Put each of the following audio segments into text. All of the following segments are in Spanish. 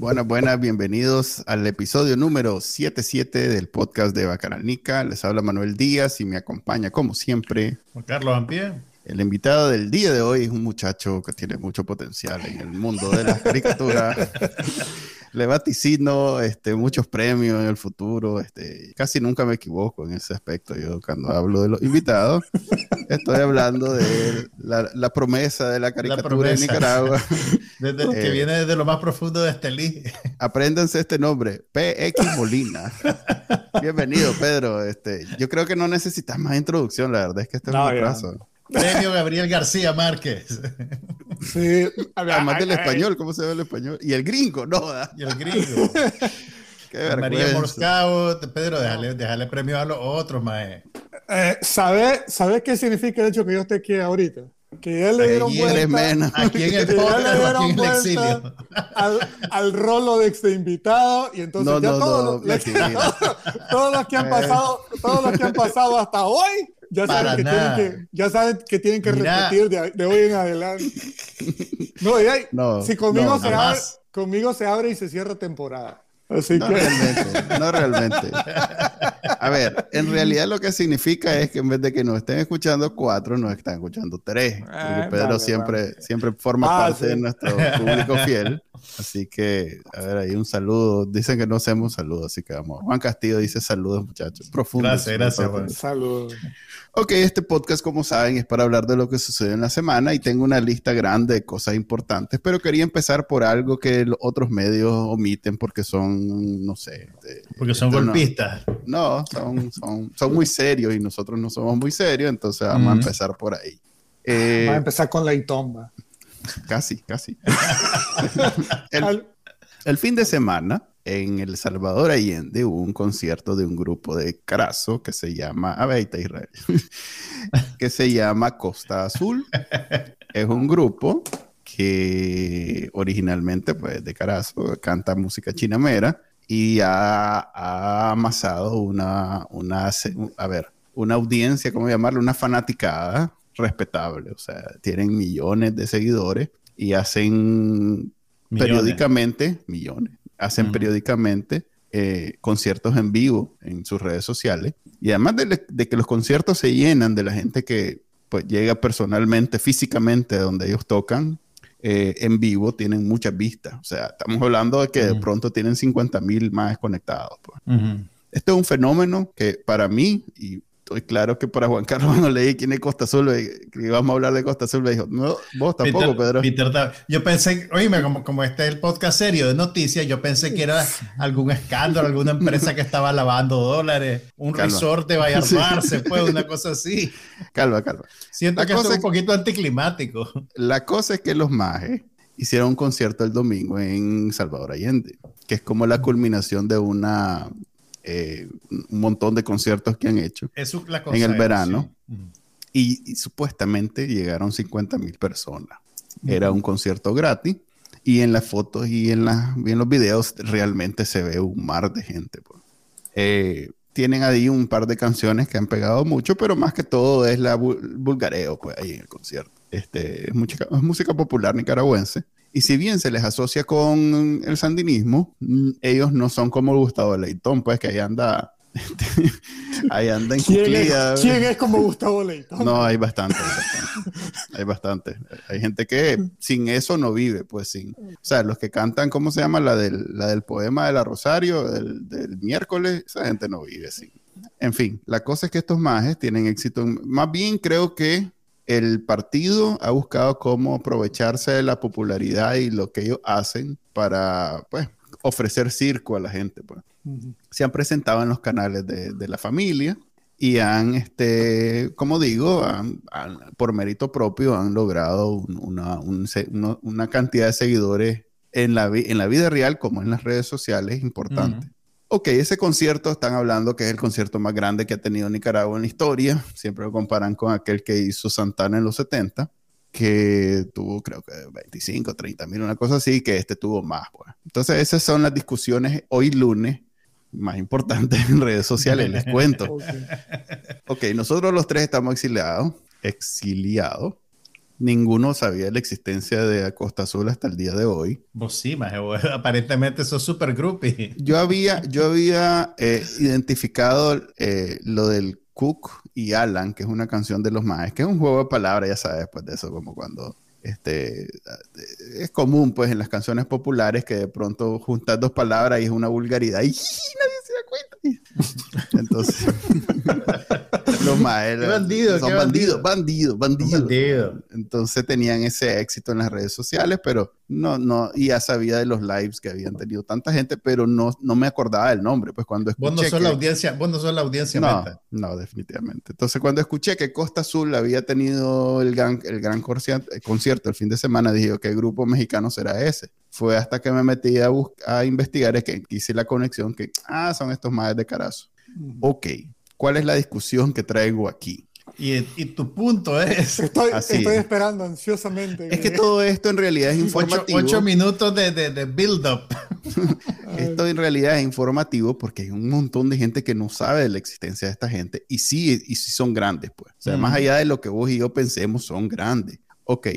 Buenas, buenas, bienvenidos al episodio número 77 del podcast de Bacanalnica. Les habla Manuel Díaz y me acompaña, como siempre, Juan Carlos Ampie. El invitado del día de hoy es un muchacho que tiene mucho potencial en el mundo de la caricatura. Le vaticino este, muchos premios en el futuro. Este, casi nunca me equivoco en ese aspecto. Yo cuando hablo de los invitados, estoy hablando de la, promesa de la caricatura en Nicaragua. Desde, que eh, viene desde lo más profundo de Estelí. Apréndanse este nombre, PX Molina. Bienvenido, Pedro. Este, yo creo que no necesitas más introducción, la verdad es que este es un abrazo. Premio Gabriel García Márquez. Sí, además del español, ¿cómo se ve el español? Y el gringo, no. Y el gringo. María Morscao, Pedro, déjale, déjale premio a los otros, mae. Eh, ¿Sabes sabe qué significa el hecho que yo esté aquí ahorita? Que él le dieron vuelta, aquí en el podcast, aquí en el exilio. Al, al rolo de este invitado y entonces ya todos, los, todos, los que han pasado, todos los que han pasado hasta hoy ya saben, que tienen que, ya saben que tienen que repetir de, hoy en adelante. No, si conmigo, se abre, conmigo se abre y se cierra temporada. Así no realmente, no realmente. A ver, en realidad lo que significa es que en vez de que nos estén escuchando cuatro, nos están escuchando tres. Porque ah, Pedro siempre, siempre forma ah, parte de nuestro público fiel. Así que, a ver, ahí un saludo. Dicen que no hacemos saludos, así que vamos. Juan Castillo dice saludos, muchachos. Profundo. Gracias, gracias, Juan. Saludos. Ok, este podcast, como saben, es para hablar de lo que sucede en la semana y tengo una lista grande de cosas importantes, pero quería empezar por algo que los otros medios omiten porque son, no sé. porque son golpistas. No, son, son, son, muy serios y nosotros no somos muy serios, entonces vamos a empezar por ahí. Eh, vamos a empezar con la itomba. Casi, casi. el, el fin de semana en El Salvador Allende hubo un concierto de un grupo de Carazo que se llama, a ver, Israel, que se llama Costa Azul. Es un grupo que originalmente, pues, de Carazo, canta música chinamera y ha, amasado una, una, a ver, una audiencia, ¿cómo llamarlo? Una fanaticada respetable. O sea, tienen millones de seguidores y hacen periódicamente millones hacen periódicamente eh, conciertos en vivo en sus redes sociales. Y además de, que los conciertos se llenan de la gente que pues, llega personalmente, físicamente a donde ellos tocan, eh, en vivo tienen muchas vistas. O sea, estamos hablando de que de pronto tienen 50 mil más conectados. Pues. Esto es un fenómeno que para mí, y estoy claro que para Juan Carlos cuando leí quién es Costa Azul, que íbamos a hablar de Costa Azul, me dijo, no, vos tampoco, Pedro. yo pensé, oíme, como, como este es el podcast serio de noticias, yo pensé que era algún escándalo, alguna empresa que estaba lavando dólares, un resort de Vallarmar, se fue, una cosa así. Calma, calma. Siento que es un poquito anticlimático. La cosa es que los majes hicieron un concierto el domingo en Salvador Allende, que es como la culminación de una eh, un montón de conciertos que han hecho en el verano. Y, supuestamente llegaron 50 mil personas. Era un concierto gratis y en las fotos y en, en los videos realmente se ve un mar de gente. Pues. Eh, tienen ahí un par de canciones que han pegado mucho, pero más que todo es la bulgareo pues, ahí en el concierto. Este, es, música, es música popular nicaragüense. Y si bien se les asocia con el sandinismo, mm, ellos no son como Gustavo Leitón, pues que ahí anda, ahí anda en ¿Quién es, ¿Quién es como Gustavo Leitón? No, hay bastante, hay bastante. Hay gente que sin eso no vive, pues sin. O sea, los que cantan, ¿cómo se llama? La del, la del poema de la Rosario, del, del miércoles, esa gente no vive sin. En fin, la cosa es que estos majes tienen éxito. Más bien creo que el partido ha buscado cómo aprovecharse de la popularidad y lo que ellos hacen para, pues, ofrecer circo a la gente. Pues. Se han presentado en los canales de, la familia y han, este, como digo, por mérito propio han logrado una, cantidad de seguidores en la, en la vida real como en las redes sociales es importante. Ok, ese concierto están hablando que es el concierto más grande que ha tenido Nicaragua en la historia. Siempre lo comparan con aquel que hizo Santana en los 70, que tuvo creo que 25, 30 mil, una cosa así, que este tuvo más. Pues. Entonces esas son las discusiones hoy lunes más importantes en redes sociales, les cuento. ok, nosotros los tres estamos exiliados, exiliados ninguno sabía la existencia de Costa Azul hasta el día de hoy. Vos sí, aparentemente sos super groupie. Yo había, yo había eh, identificado eh, lo del Cook y Alan, que es una canción de los Maes, que es un juego de palabras, ya sabes, después de eso, como cuando este, es común pues en las canciones populares que de pronto juntas dos palabras y es una vulgaridad y nadie. Entonces, los maestros bandido, son bandidos, bandidos, bandidos. Entonces tenían ese éxito en las redes sociales, pero no, no, y ya sabía de los lives que habían tenido tanta gente, pero no, no me acordaba del nombre. Pues cuando escuché. Vos no sos la audiencia, vos no sos la audiencia no, No, definitivamente. Entonces, cuando escuché que Costa Azul había tenido el gran, el gran concierto el fin de semana, dije, ¿qué grupo mexicano será ese? Fue hasta que me metí a, a investigar, es que hice la conexión que, ah, son estos madres de Carazo. Ok, ¿cuál es la discusión que traigo aquí? Y, tu punto es. Estoy, esperando ansiosamente. Es que todo esto en realidad es informativo. Ocho, minutos de, de, build-up. esto en realidad es informativo porque hay un montón de gente que no sabe de la existencia de esta gente y sí, y sí son grandes, pues. O sea, más allá de lo que vos y yo pensemos, son grandes. Ok,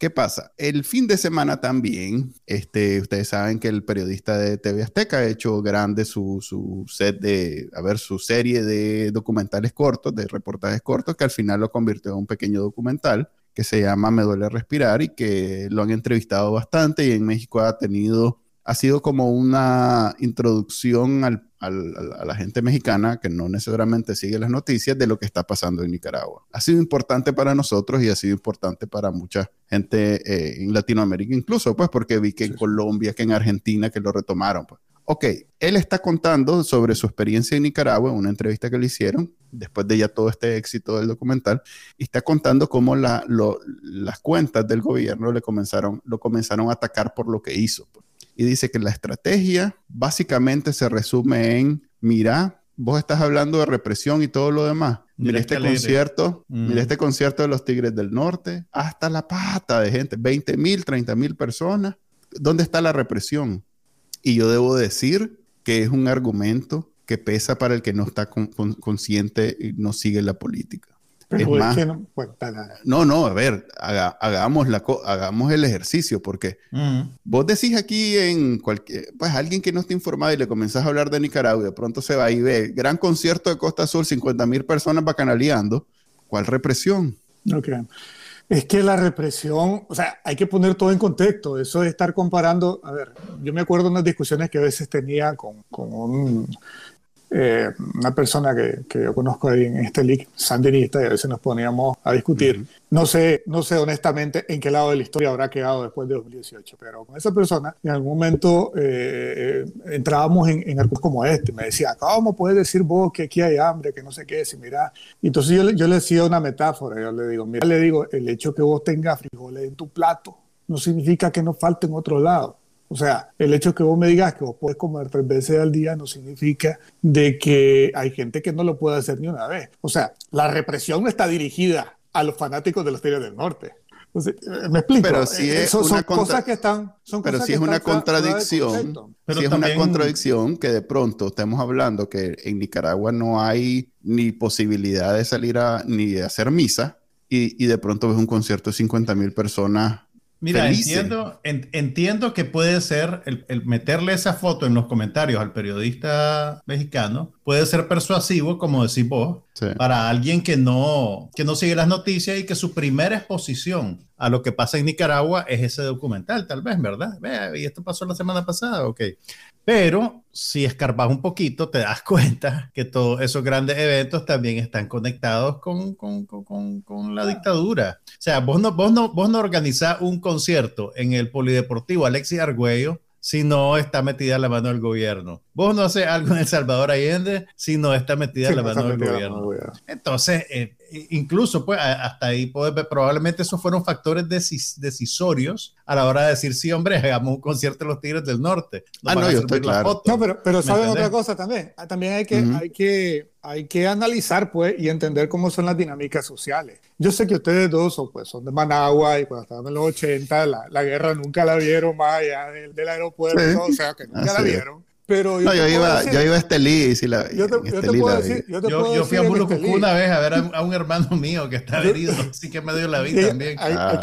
¿Qué pasa? El fin de semana también, este, ustedes saben que el periodista de TV Azteca ha hecho grande su, su set de, a ver, su serie de documentales cortos, de reportajes cortos, que al final lo convirtió en un pequeño documental que se llama Me duele respirar y que lo han entrevistado bastante y en México ha tenido, ha sido como una introducción al a la gente mexicana que no necesariamente sigue las noticias de lo que está pasando en Nicaragua. Ha sido importante para nosotros y ha sido importante para mucha gente eh, en Latinoamérica, incluso pues porque vi que en Colombia, que en Argentina, que lo retomaron. Pues. Ok, él está contando sobre su experiencia en Nicaragua en una entrevista que le hicieron después de ya todo este éxito del documental y está contando cómo la, las cuentas del gobierno le comenzaron, lo comenzaron a atacar por lo que hizo. Pues y dice que la estrategia básicamente se resume en, mira, vos estás hablando de represión y todo lo demás. Mira, este concierto, mira mm. este concierto de los Tigres del Norte, hasta la pata de gente, 20 mil, 30 mil personas. ¿Dónde está la represión? Y yo debo decir que es un argumento que pesa para el que no está consciente y no sigue la política no, no, a ver, hagamos, la hagamos el ejercicio, porque vos decís aquí en cualquier, pues alguien que no está informado y le comenzás a hablar de Nicaragua, de pronto se va y ve, gran concierto de Costa Azul, 50 mil personas bacanaleando, ¿cuál represión? Ok. Es que la represión, o sea, hay que poner todo en contexto. Eso de estar comparando, a ver, yo me acuerdo de unas discusiones que a veces tenía con, con un eh, una persona que, que, yo conozco ahí en este league, sandinista, y a veces nos poníamos a discutir. No sé, no sé honestamente en qué lado de la historia habrá quedado después de 2018, pero con esa persona en algún momento eh, entrábamos en, en algo como este. Me decía, ¿cómo puedes decir vos que aquí hay hambre, que no sé qué? Si mira, y entonces yo, yo le decía una metáfora, yo le digo, mira, le digo, el hecho que vos tengas frijoles en tu plato no significa que no falte en otro lado. O sea, el hecho que vos me digas que vos puedes comer tres veces al día no significa de que hay gente que no lo puede hacer ni una vez. O sea, la represión no está dirigida a los fanáticos de los Tigres del Norte. Eh, me explico. Pero si es son cosas que están. Son pero si es una contradicción. si es una contradicción que de pronto estemos hablando que en Nicaragua no hay ni posibilidad de salir a ni de hacer misa y, y de pronto ves un concierto de 50 mil personas Mira, entiendo, entiendo que puede ser el, meterle esa foto en los comentarios al periodista mexicano, puede ser persuasivo, como decís vos, para alguien que no, que no sigue las noticias y que su primera exposición a lo que pasa en Nicaragua es ese documental, tal vez, ¿verdad? y esto pasó la semana pasada, ok. Pero si escarbas un poquito, te das cuenta que todos esos grandes eventos también están conectados con, con, con, con la dictadura. O sea, vos no, vos, no, vos no organizás un concierto en el Polideportivo Alexis Argüello si no está metida la mano del gobierno. Vos no haces algo en El Salvador Allende si no está metida en la mano del gobierno. Entonces, eh, incluso pues hasta ahí probablemente esos fueron factores decisorios a la hora de decir, sí, hombre, hagamos un concierto en los Tigres del Norte. ah, no, yo estoy claro. No, pero, pero ¿saben otra cosa también? Ah, también hay que, hay, que, hay que analizar pues y entender cómo son las dinámicas sociales. Yo sé que ustedes dos son, pues, son de Managua y cuando estaban en los 80 la, la guerra nunca la vieron más allá del, del aeropuerto, o sea, que nunca la vieron. Pero yo, no, yo, iba, yo iba a Estelí. Si la, yo, te, yo, te puedo decir, yo, te puedo yo, fui a Mulucucú una vez a ver a, un hermano mío que está herido, así que me dio la vida también. ah.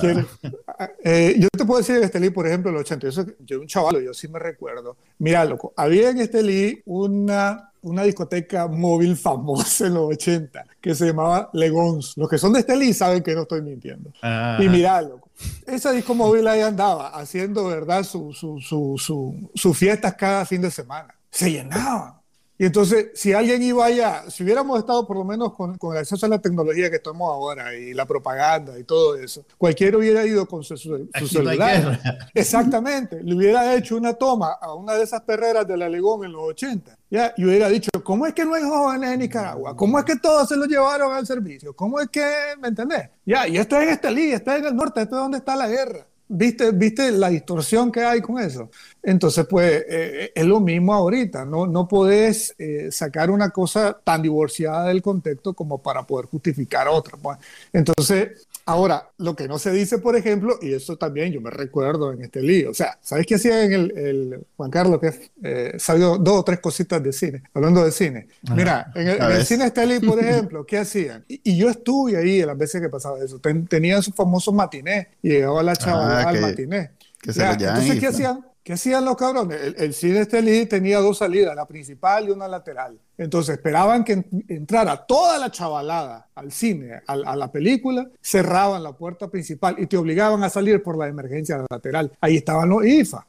eh, yo te puedo decir en Estelí, por ejemplo, en el 80, yo, yo un chaval, yo sí me recuerdo. Mira, loco, había en Estelí una una discoteca móvil famosa en los 80 que se llamaba Legons. Los que son de Estelí saben que no estoy mintiendo. Y mira, loco, esa disco móvil ahí andaba haciendo, ¿verdad?, sus su, su, su, fiestas cada fin de semana. Se llenaban. Y entonces, si alguien iba allá, si hubiéramos estado por lo menos con, con, el acceso a la tecnología que estamos ahora y la propaganda y todo eso, cualquiera hubiera ido con su, celular. Exactamente. Le hubiera hecho una toma a una de esas perreras de la Legón en los 80. ¿ya? Y hubiera dicho, ¿cómo es que no hay jóvenes en Nicaragua? ¿Cómo es que todos se los llevaron al servicio? ¿Cómo es que, ¿me entendés? Ya, y esto es en Estelí, esto es en el norte, esto es donde está la guerra. ¿Viste, ¿Viste la distorsión que hay con eso? Entonces, pues eh, es lo mismo ahorita, no, no podés eh, sacar una cosa tan divorciada del contexto como para poder justificar otra. Pues. Entonces, Ahora, lo que no se dice, por ejemplo, y eso también yo me recuerdo en este lío, o sea, ¿sabes qué hacía en el, Juan Carlos? Que eh, salió dos o tres cositas de cine, hablando de cine. Mira, en el, cine Estelí, por ejemplo, ¿qué hacían? Y, yo estuve ahí las veces que pasaba eso. tenían sus famosos matinés y llegaba la ah, al matiné. entonces, ¿qué hacían? ¿Qué hacían los cabrones? El, cine Estelí tenía dos salidas, la principal y una lateral. Entonces esperaban que entrara toda la chavalada al cine, a, la película, cerraban la puerta principal y te obligaban a salir por la emergencia lateral. Ahí estaban los IFA.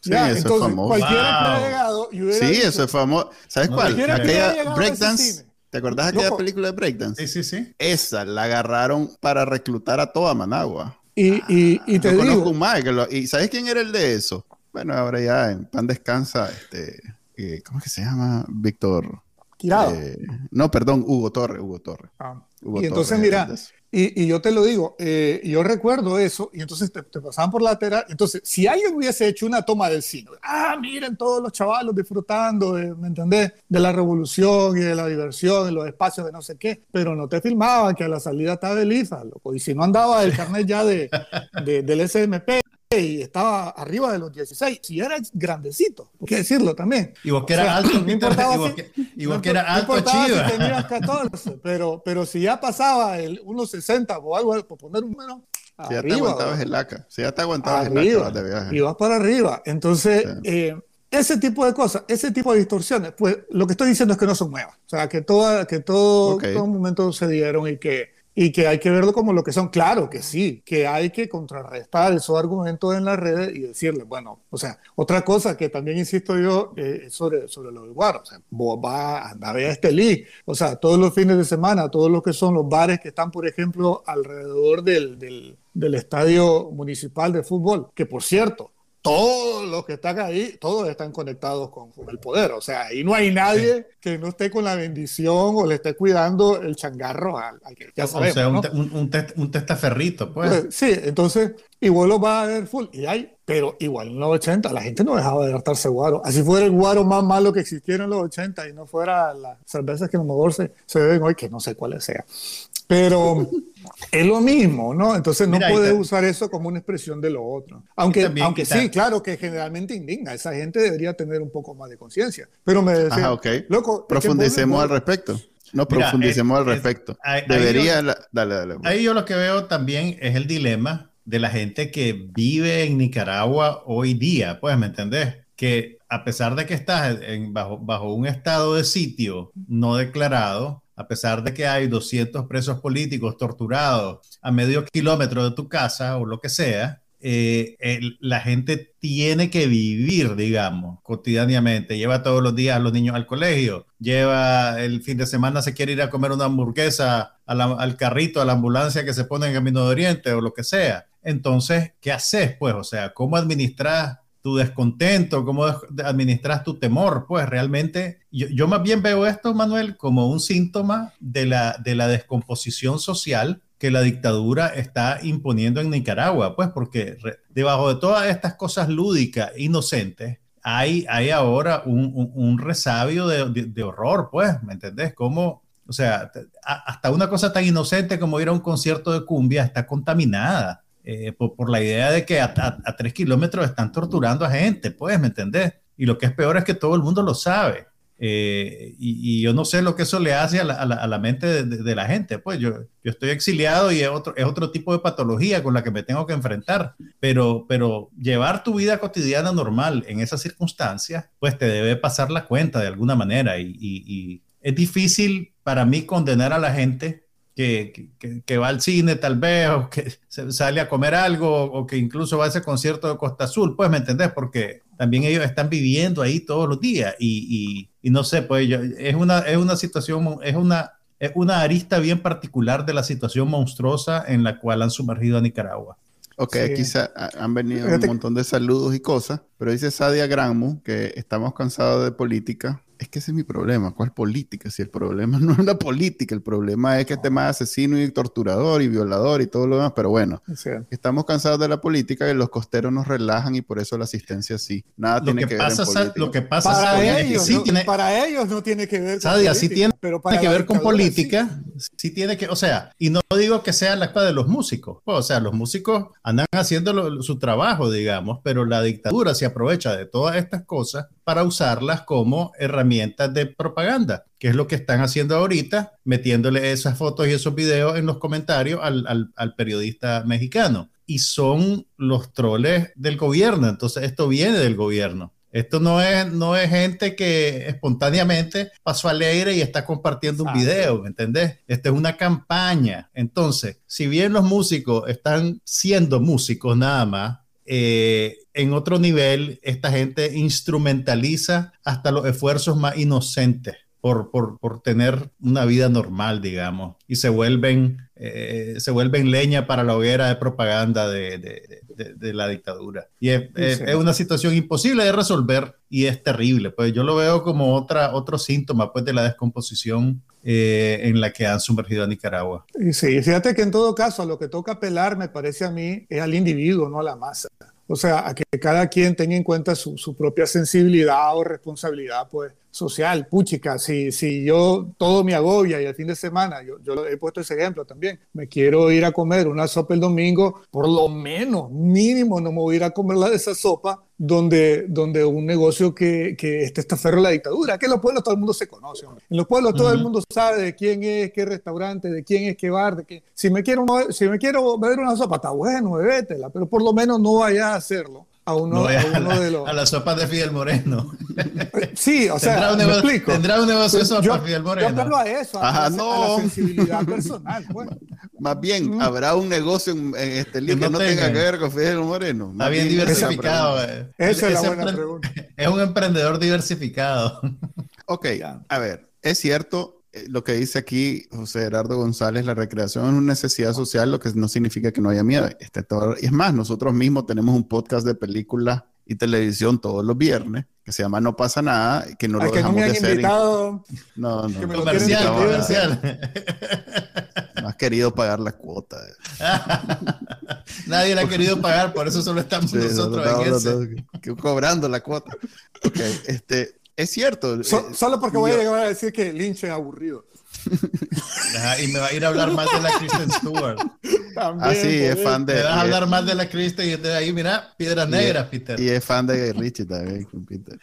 Sí, eso entonces, es famoso. Cualquiera wow. llegado Sí, eso es famoso. ¿Sabes cuál? Aquella Breakdance. ¿Te acordás de aquella película de Breakdance? Sí, sí, sí. Esa la agarraron para reclutar a toda Managua. Y, y, y te digo... Un ¿Y sabes quién era el de eso? Bueno, ahora ya en pan descansa, este, eh, ¿cómo es que se llama? Víctor. Tirado. Eh, no, perdón, Hugo Torre, Hugo Torre. Ah. y entonces, mira, y, y, yo te lo digo, eh, yo recuerdo eso, y entonces te, pasaban por lateral. Entonces, si alguien hubiese hecho una toma del cine, ah, miren todos los chavalos disfrutando, de, ¿me entendés? De la revolución y de la diversión en los espacios de no sé qué, pero no te filmaban que a la salida estaba Elisa, loco, y si no andaba el carnet ya de, de del SMP, y estaba arriba de los 16. Si era grandecito, por qué decirlo también. Y vos que eras alto, no importaba y vos que, eras alto, chido. Si tenías 14, pero, pero si ya pasaba el 1.60 o algo, por poner un menos. Si ya te aguantabas el laca, si ya te aguantabas el laca de viaje. Y vas para arriba. Entonces, eh, ese tipo de cosas, ese tipo de distorsiones, pues lo que estoy diciendo es que no son nuevas. O sea, que, toda, que todo, okay. todo momento se dieron y que y que hay que verlo como lo que son. Claro que sí, que hay que contrarrestar esos argumentos en las redes y decirle, bueno, o sea, otra cosa que también insisto yo eh, sobre, sobre lo del guaro, o sea, vos vas a ver este league, o sea, todos los fines de semana, todos los que son los bares que están, por ejemplo, alrededor del, del, del estadio municipal de fútbol, que por cierto, todos los que están ahí, todos están conectados con, el poder. O sea, ahí no hay nadie que no esté con la bendición o le esté cuidando el changarro al, que ya sabemos, O sea, un, un, testaferrito, pues. pues. Sí, entonces, igual lo va a ver full. Y hay, pero igual en los 80 la gente no dejaba de hartarse guaro. Así fuera el guaro más malo que existiera en los 80 y no fuera las cervezas que a lo mejor se, se beben hoy, que no sé cuáles sean. Pero es lo mismo, ¿no? Entonces no puedes usar eso como una expresión de lo otro. Aunque, aunque sí, claro que generalmente indigna. Esa gente debería tener un poco más de conciencia. Pero me decía, Ajá, okay. loco. Profundicemos al respecto. No profundicemos al respecto. Debería. Ahí, dale, dale. Pues. Ahí yo lo que veo también es el dilema de la gente que vive en Nicaragua hoy día. Pues, ¿me entendés? Que a pesar de que estás en, bajo, bajo un estado de sitio no declarado, a pesar de que hay 200 presos políticos torturados a medio kilómetro de tu casa o lo que sea, eh, la gente tiene que vivir, digamos, cotidianamente. Lleva todos los días a los niños al colegio, lleva el fin de semana, se quiere ir a comer una hamburguesa al carrito, a la ambulancia que se pone en Camino de Oriente o lo que sea. Entonces, ¿qué haces? Pues, o sea, ¿cómo administras tu descontento, cómo administras tu temor. Pues realmente yo, yo, más bien veo esto, Manuel, como un síntoma de la, de la descomposición social que la dictadura está imponiendo en Nicaragua, pues porque debajo de todas estas cosas lúdicas, inocentes, hay, hay ahora un, un, resabio de, de, horror, pues, ¿me entendés? Como, o sea, hasta una cosa tan inocente como ir a un concierto de cumbia está contaminada eh, por, la idea de que a, tres kilómetros están torturando a gente, pues, ¿me entendés? Y lo que es peor es que todo el mundo lo sabe. Eh, y, yo no sé lo que eso le hace a la, mente de, la gente. Pues yo, estoy exiliado y es otro, tipo de patología con la que me tengo que enfrentar. Pero, llevar tu vida cotidiana normal en esas circunstancias, pues te debe pasar la cuenta de alguna manera. Y es difícil para mí condenar a la gente que, que, que, va al cine tal vez, o que sale a comer algo, o que incluso va a ese concierto de Costa Azul, pues me entendés, porque también ellos están viviendo ahí todos los días y, y, y no sé, pues yo, es, una, es una situación, es una, es una arista bien particular de la situación monstruosa en la cual han sumergido a Nicaragua. Ok, aquí han venido un montón de saludos y cosas, pero dice Sadia Granmu que estamos cansados de política es que ese es mi problema. ¿Cuál política? Si el problema no es la política, el problema es que este más asesino y torturador y violador y todo lo demás. Pero bueno, estamos cansados de la política y los costeros nos relajan y por eso la asistencia sí. Nada tiene que, ver con política. Lo que pasa para, ellos, sí no, tiene, para ellos no tiene que ver con política. Sí tiene, pero para que ver con política. Sí. Tiene que, o sea, y no digo que sea la culpa de los músicos. O sea, los músicos andan haciendo su trabajo, digamos, pero la dictadura se aprovecha de todas estas cosas para usarlas como herramientas de propaganda, que es lo que están haciendo ahorita, metiéndole esas fotos y esos videos en los comentarios al, al, periodista mexicano. Y son los troles del gobierno, entonces esto viene del gobierno. Esto no es, no es gente que espontáneamente pasó alegre y está compartiendo un video, ¿me entendés? Esta es una campaña. Entonces, si bien los músicos están siendo músicos nada más, eh, en otro nivel, esta gente instrumentaliza hasta los esfuerzos más inocentes por, por, por tener una vida normal, digamos, y se vuelven, eh, se vuelven leña para la hoguera de propaganda de, de, de, la dictadura. Y es, es, una situación imposible de resolver y es terrible. Pues yo lo veo como otra, otro síntoma pues, de la descomposición eh, en la que han sumergido a Nicaragua. Sí, fíjate que en todo caso a lo que toca apelar, me parece a mí, es al individuo, no a la masa. O sea, a que cada quien tenga en cuenta su, su propia sensibilidad o responsabilidad, pues, social, puchica, si, si yo todo me agobia y el fin de semana, yo, yo he puesto ese ejemplo también, me quiero ir a comer una sopa el domingo, por lo menos, mínimo, no me voy a ir a comer la de esa sopa donde, donde un negocio que, que este está ferro la dictadura, que en los pueblos todo el mundo se conoce, en los pueblos todo el mundo sabe de quién es, qué restaurante, de quién es, qué bar, de qué, si me quiero, si me quiero beber una sopa, está bueno, bebétela, pero por lo menos no vaya a hacerlo a uno, a uno de los. A las sopas de Fidel Moreno. Sí, o sea, tendrá un, negocio, explico. tendrá un negocio de sopa Fidel Moreno. Yo a eso, a, Ajá, no. a la sensibilidad personal. Pues. Más bien, mm. habrá un negocio en, en este libro que, no, que tenga, que ver con Fidel Moreno. Está bien, diversificado. Eh. Esa es la buena pregunta. Es un emprendedor diversificado. Ok, a ver, es cierto, eh, lo que dice aquí José Gerardo González, la recreación es una necesidad social, lo que no significa que no haya miedo. Este, todo, y es más, nosotros mismos tenemos un podcast de películas y televisión todos los viernes que se llama No pasa nada, que no lo que dejamos no me de hacer. Invitado, no, no. Que me comercial, lo comercial. No has querido pagar la cuota. Nadie la ha querido pagar, por eso solo estamos sí, nosotros no, en ese. cobrando la cuota. Ok, este, es cierto. So, eh, solo porque yo, voy a llegar a decir que Lynch es aburrido. y me va a ir a hablar más de la Kristen Stewart. También, ah, sí, es fan de. Me vas a hablar más de la Kristen y de ahí, mira, piedras negras, Peter. Y es fan de Richie también, Peter.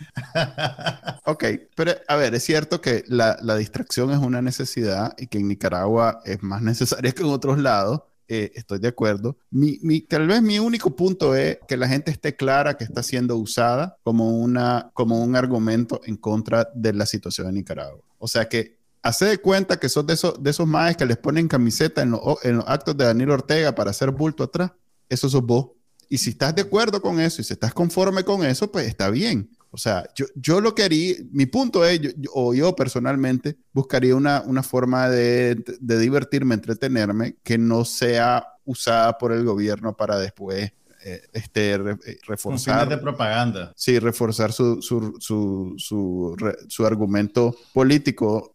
ok, pero a ver, es cierto que la, la, distracción es una necesidad y que en Nicaragua es más necesaria que en otros lados. Eh, estoy de acuerdo. Mi, tal vez mi único punto es que la gente esté clara que está siendo usada como, una, como un argumento en contra de la situación en Nicaragua. O sea que hace de cuenta que son de esos, de esos maes que les ponen camiseta en, lo, en, los actos de Daniel Ortega para hacer bulto atrás. Eso sos vos. Y si estás de acuerdo con eso y si estás conforme con eso, pues está bien. O sea, yo, yo lo que haría, mi punto es, yo, yo, o yo personalmente buscaría una, una forma de, de, divertirme, entretenerme, que no sea usada por el gobierno para después eh, este, reforzar. de propaganda. Sí, reforzar su, su, argumento político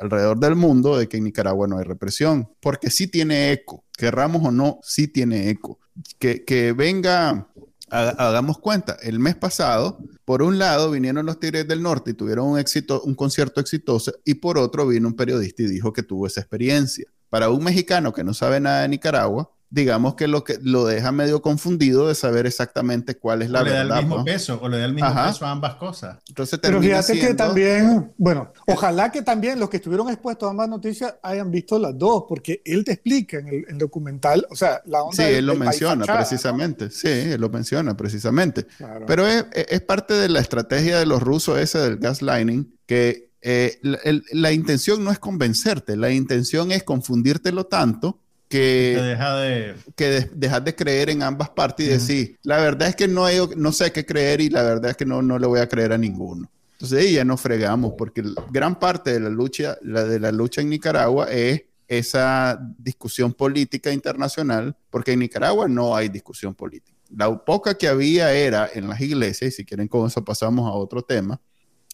alrededor del mundo de que en Nicaragua no hay represión, porque sí tiene eco, querramos o no, sí tiene eco. Que, que venga hagamos cuenta, el mes pasado, por un lado vinieron los Tigres del Norte y tuvieron un, éxito, un concierto exitoso, y por otro vino un periodista y dijo que tuvo esa experiencia. Para un mexicano que no sabe nada de Nicaragua, digamos que lo que lo deja medio confundido de saber exactamente cuál es la o le Da el mismo peso, o le da el mismo peso a ambas cosas. Entonces, Pero fíjate que también, bueno, ojalá que también los que estuvieron expuestos a ambas noticias hayan visto las dos, porque él te explica en el, documental, o sea, la onda. Sí, él lo menciona precisamente, sí, él lo menciona precisamente. Pero es, es, parte de la estrategia de los rusos ese del gaslighting, que eh, la, la intención no es convencerte, la intención es confundírtelo tanto que, deja de... que dejas de creer en ambas partes y decir, la verdad es que no, hay, no sé qué creer y la verdad es que no, no le voy a creer a ninguno. Entonces ya nos fregamos porque gran parte de la lucha, la de la lucha en Nicaragua es esa discusión política internacional, porque en Nicaragua no hay discusión política. La poca que había era en las iglesias, y si quieren con eso pasamos a otro tema,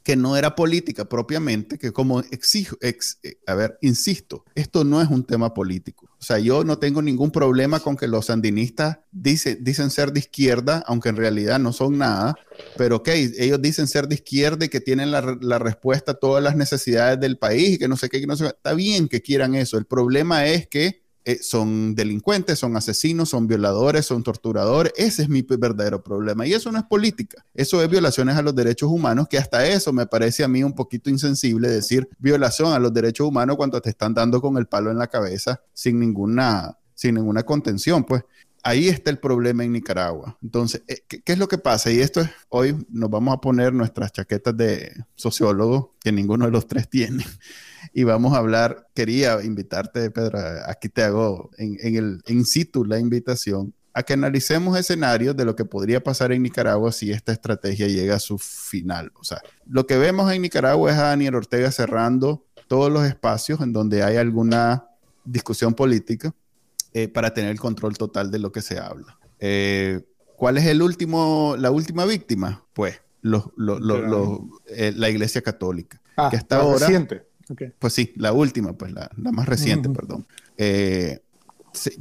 que no era política propiamente, que como exijo, ex, eh, a ver, insisto, esto no es un tema político. O sea, yo no tengo ningún problema con que los sandinistas dice, dicen ser de izquierda, aunque en realidad no son nada, pero ok, ellos dicen ser de izquierda y que tienen la, la respuesta a todas las necesidades del país y que no sé qué, que no sé, está bien que quieran eso. El problema es que eh, son delincuentes, son asesinos, son violadores, son torturadores. Ese es mi verdadero problema. Y eso no es política. Eso es violaciones a los derechos humanos, que hasta eso me parece a mí un poquito insensible decir violación a los derechos humanos cuando te están dando con el palo en la cabeza sin ninguna, sin ninguna contención. Pues ahí está el problema en Nicaragua. Entonces, eh, ¿qué, ¿qué, es lo que pasa? Y esto es, hoy nos vamos a poner nuestras chaquetas de sociólogo, que ninguno de los tres tiene y vamos a hablar, quería invitarte, Pedro, aquí te hago en, el in situ la invitación a que analicemos escenarios de lo que podría pasar en Nicaragua si esta estrategia llega a su final. O sea, lo que vemos en Nicaragua es a Daniel Ortega cerrando todos los espacios en donde hay alguna discusión política eh, para tener el control total de lo que se habla. Eh, ¿Cuál es el último, la última víctima? Pues los, eh, la Iglesia Católica. Ah, que hasta ahora, reciente. Pues sí, la última, pues la, más reciente, perdón. Eh,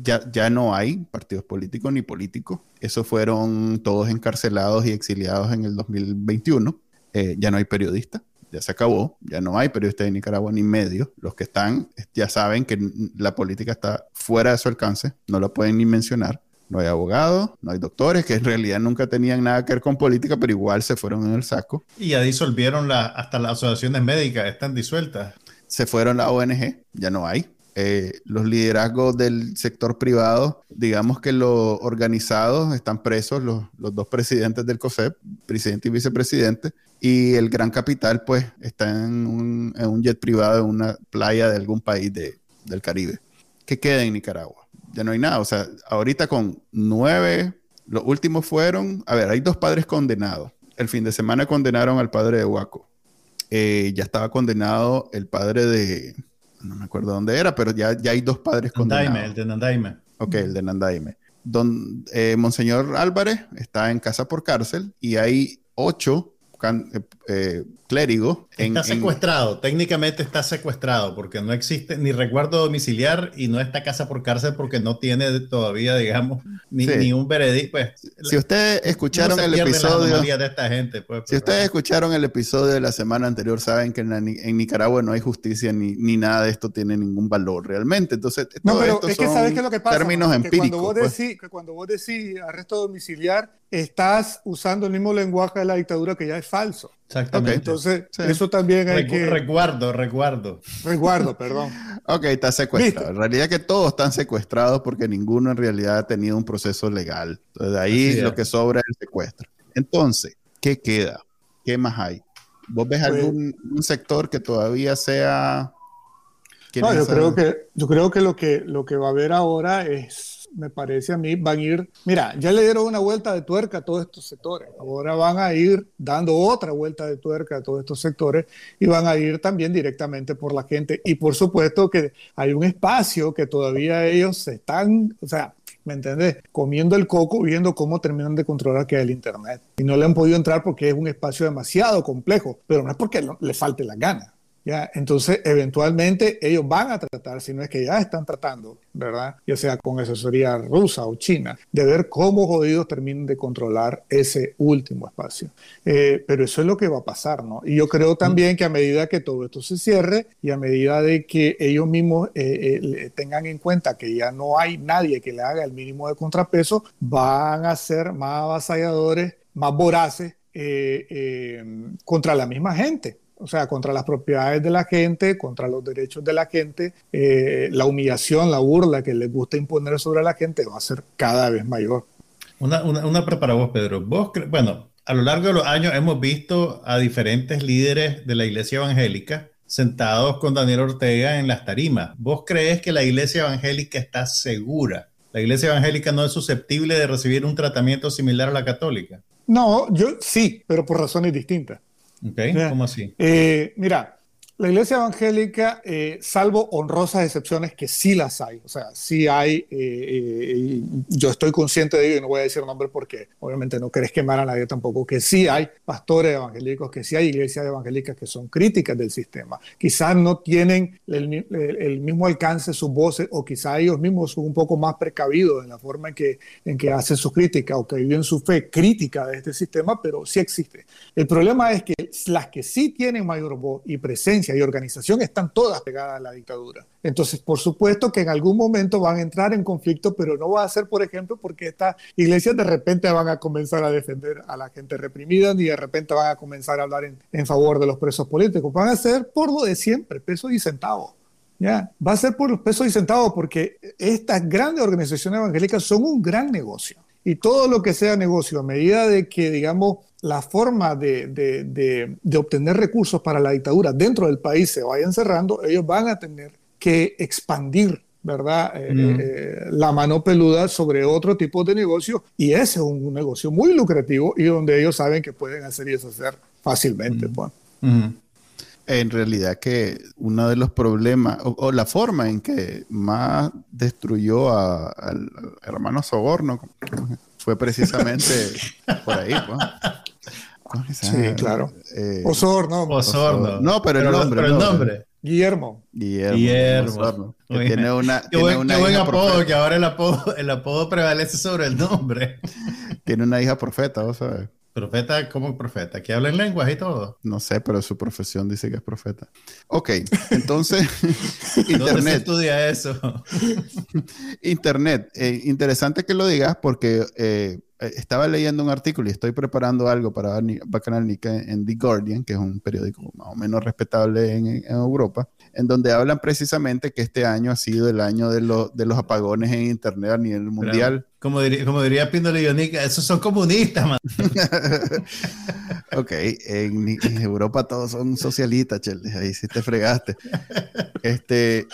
ya, ya no hay partidos políticos ni políticos. Esos fueron todos encarcelados y exiliados en el 2021. Eh, ya no hay periodistas, ya se acabó. Ya no hay periodistas de Nicaragua ni medios. Los que están ya saben que la política está fuera de su alcance, no lo pueden ni mencionar no hay abogados, no hay doctores, que en realidad nunca tenían nada que ver con política, pero igual se fueron en el saco. Y ya disolvieron la, hasta las asociaciones médicas, están disueltas. Se fueron la ONG, ya no hay. Eh, los liderazgos del sector privado, digamos que los organizados están presos, los, dos presidentes del COSEP, presidente y vicepresidente, y el gran capital pues está en un, jet privado en una playa de algún país del Caribe. ¿Qué queda en Nicaragua? ya no hay nada. O sea, ahorita con nueve, los últimos fueron, a ver, hay dos padres condenados. El fin de semana condenaron al padre de Huaco. Eh, ya estaba condenado el padre de, no me acuerdo dónde era, pero ya, ya hay dos padres condenados. el de Nandaime. Ok, el de Nandaime. Don, eh, Monseñor Álvarez está en casa por cárcel y hay ocho eh, eh, clérigo. está secuestrado, técnicamente está secuestrado porque no existe ni recuerdo domiciliar y no está casa por cárcel porque no tiene todavía, digamos, ni, un veredicto. Pues, si ustedes escucharon el episodio de esta gente, pues, si ustedes escucharon el episodio de la semana anterior, saben que en, Nicaragua no hay justicia ni, ni, nada de esto tiene ningún valor realmente. Entonces, no, pero es que sabes que lo que pasa. Términos empíricos. Cuando vos, pues. decís, que cuando vos decís arresto domiciliar, estás usando el mismo lenguaje de la dictadura que ya es falso. Exactamente. entonces, eso también hay que. Recuerdo, recuerdo. Recuerdo, perdón. ok, está secuestrado. En realidad que todos están secuestrados porque ninguno en realidad ha tenido un proceso legal. Entonces, de ahí lo que sobra es el secuestro. Entonces, ¿qué queda? ¿Qué más hay? ¿Vos ves pues algún un sector que todavía sea... No, yo creo, que, yo creo que lo que lo que va a haber ahora es me parece a mí, van a ir, mira, ya le dieron una vuelta de tuerca a todos estos sectores, ahora van a ir dando otra vuelta de tuerca a todos estos sectores y van a ir también directamente por la gente. Y por supuesto que hay un espacio que todavía ellos están, o sea, ¿me entiendes? Comiendo el coco, viendo cómo terminan de controlar que es el Internet. Y no le han podido entrar porque es un espacio demasiado complejo, pero no es porque le falte la gana. ¿Ya? Entonces, eventualmente ellos van a tratar, si no es que ya están tratando, ¿verdad? Ya sea con asesoría rusa o china, de ver cómo jodidos terminan de controlar ese último espacio. Eh, pero eso es lo que va a pasar, ¿no? Y yo creo también que a medida que todo esto se cierre y a medida de que ellos mismos eh, eh, tengan en cuenta que ya no hay nadie que le haga el mínimo de contrapeso, van a ser más avasalladores, más voraces contra la misma gente o sea, contra las propiedades de la gente, contra los derechos de la gente, eh, la humillación, la burla que les gusta imponer sobre la gente va a ser cada vez mayor. Una, una, una para vos, Pedro. Vos, bueno, a lo largo de los años hemos visto a diferentes líderes de la iglesia evangélica sentados con Daniel Ortega en las tarimas. ¿Vos crees que la iglesia evangélica está segura? ¿La iglesia evangélica no es susceptible de recibir un tratamiento similar a la católica? No, yo sí, pero por razones distintas. Okay, ¿Cómo así? Eh, mira, la iglesia evangélica, eh, salvo honrosas excepciones que sí las hay, o sea, sí hay, eh, eh, yo estoy consciente de ello y no voy a decir nombre porque obviamente no querés quemar a nadie tampoco, que sí hay pastores evangélicos, que sí hay iglesias evangélicas que son críticas del sistema. Quizás no tienen el, el, mismo alcance sus voces o quizás ellos mismos son un poco más precavidos en la forma en que, en que hacen su crítica o que viven su fe crítica de este sistema, pero sí existe. El problema es que las que sí tienen mayor voz y presencia, y organización están todas pegadas a la dictadura. Entonces, por supuesto que en algún momento van a entrar en conflicto, pero no va a ser, por ejemplo, porque estas iglesias de repente van a comenzar a defender a la gente reprimida, ni de repente van a comenzar a hablar en, en favor de los presos políticos. Van a ser por lo de siempre, pesos y centavos. ¿ya? Va a ser por los pesos y centavos, porque estas grandes organizaciones evangélicas son un gran negocio. Y todo lo que sea negocio, a medida de que, digamos, la forma de, de, de, obtener recursos para la dictadura dentro del país se vayan cerrando, ellos van a tener que expandir ¿verdad? Eh, eh, la mano peluda sobre otro tipo de negocio y ese es un, negocio muy lucrativo y donde ellos saben que pueden hacer y deshacer fácilmente. Pues. En realidad que uno de los problemas o, la forma en que más destruyó al hermano Soborno fue precisamente por ahí. Pues. Sí, claro. Eh, Osorno. Osorno. No, pero, el nombre. el nombre. Guillermo. Guillermo. Guillermo. Que tiene una, qué buen, una buen apodo, que ahora el apodo, el apodo prevalece sobre el nombre. tiene una hija profeta, vos sabes. Profeta, ¿cómo profeta? ¿Que habla en lenguas y todo? No sé, pero su profesión dice que es profeta. Ok, entonces, Internet. ¿Dónde se estudia eso? Internet. Eh, interesante que lo digas porque eh, estaba leyendo un artículo y estoy preparando algo para Bacanal Nica en The Guardian, que es un periódico más o menos respetable en, Europa, en donde hablan precisamente que este año ha sido el año de, de los apagones en Internet a nivel mundial. como diría, como diría esos son comunistas, man. ok, en, Europa todos son socialistas, Chele, ahí sí te fregaste. Este,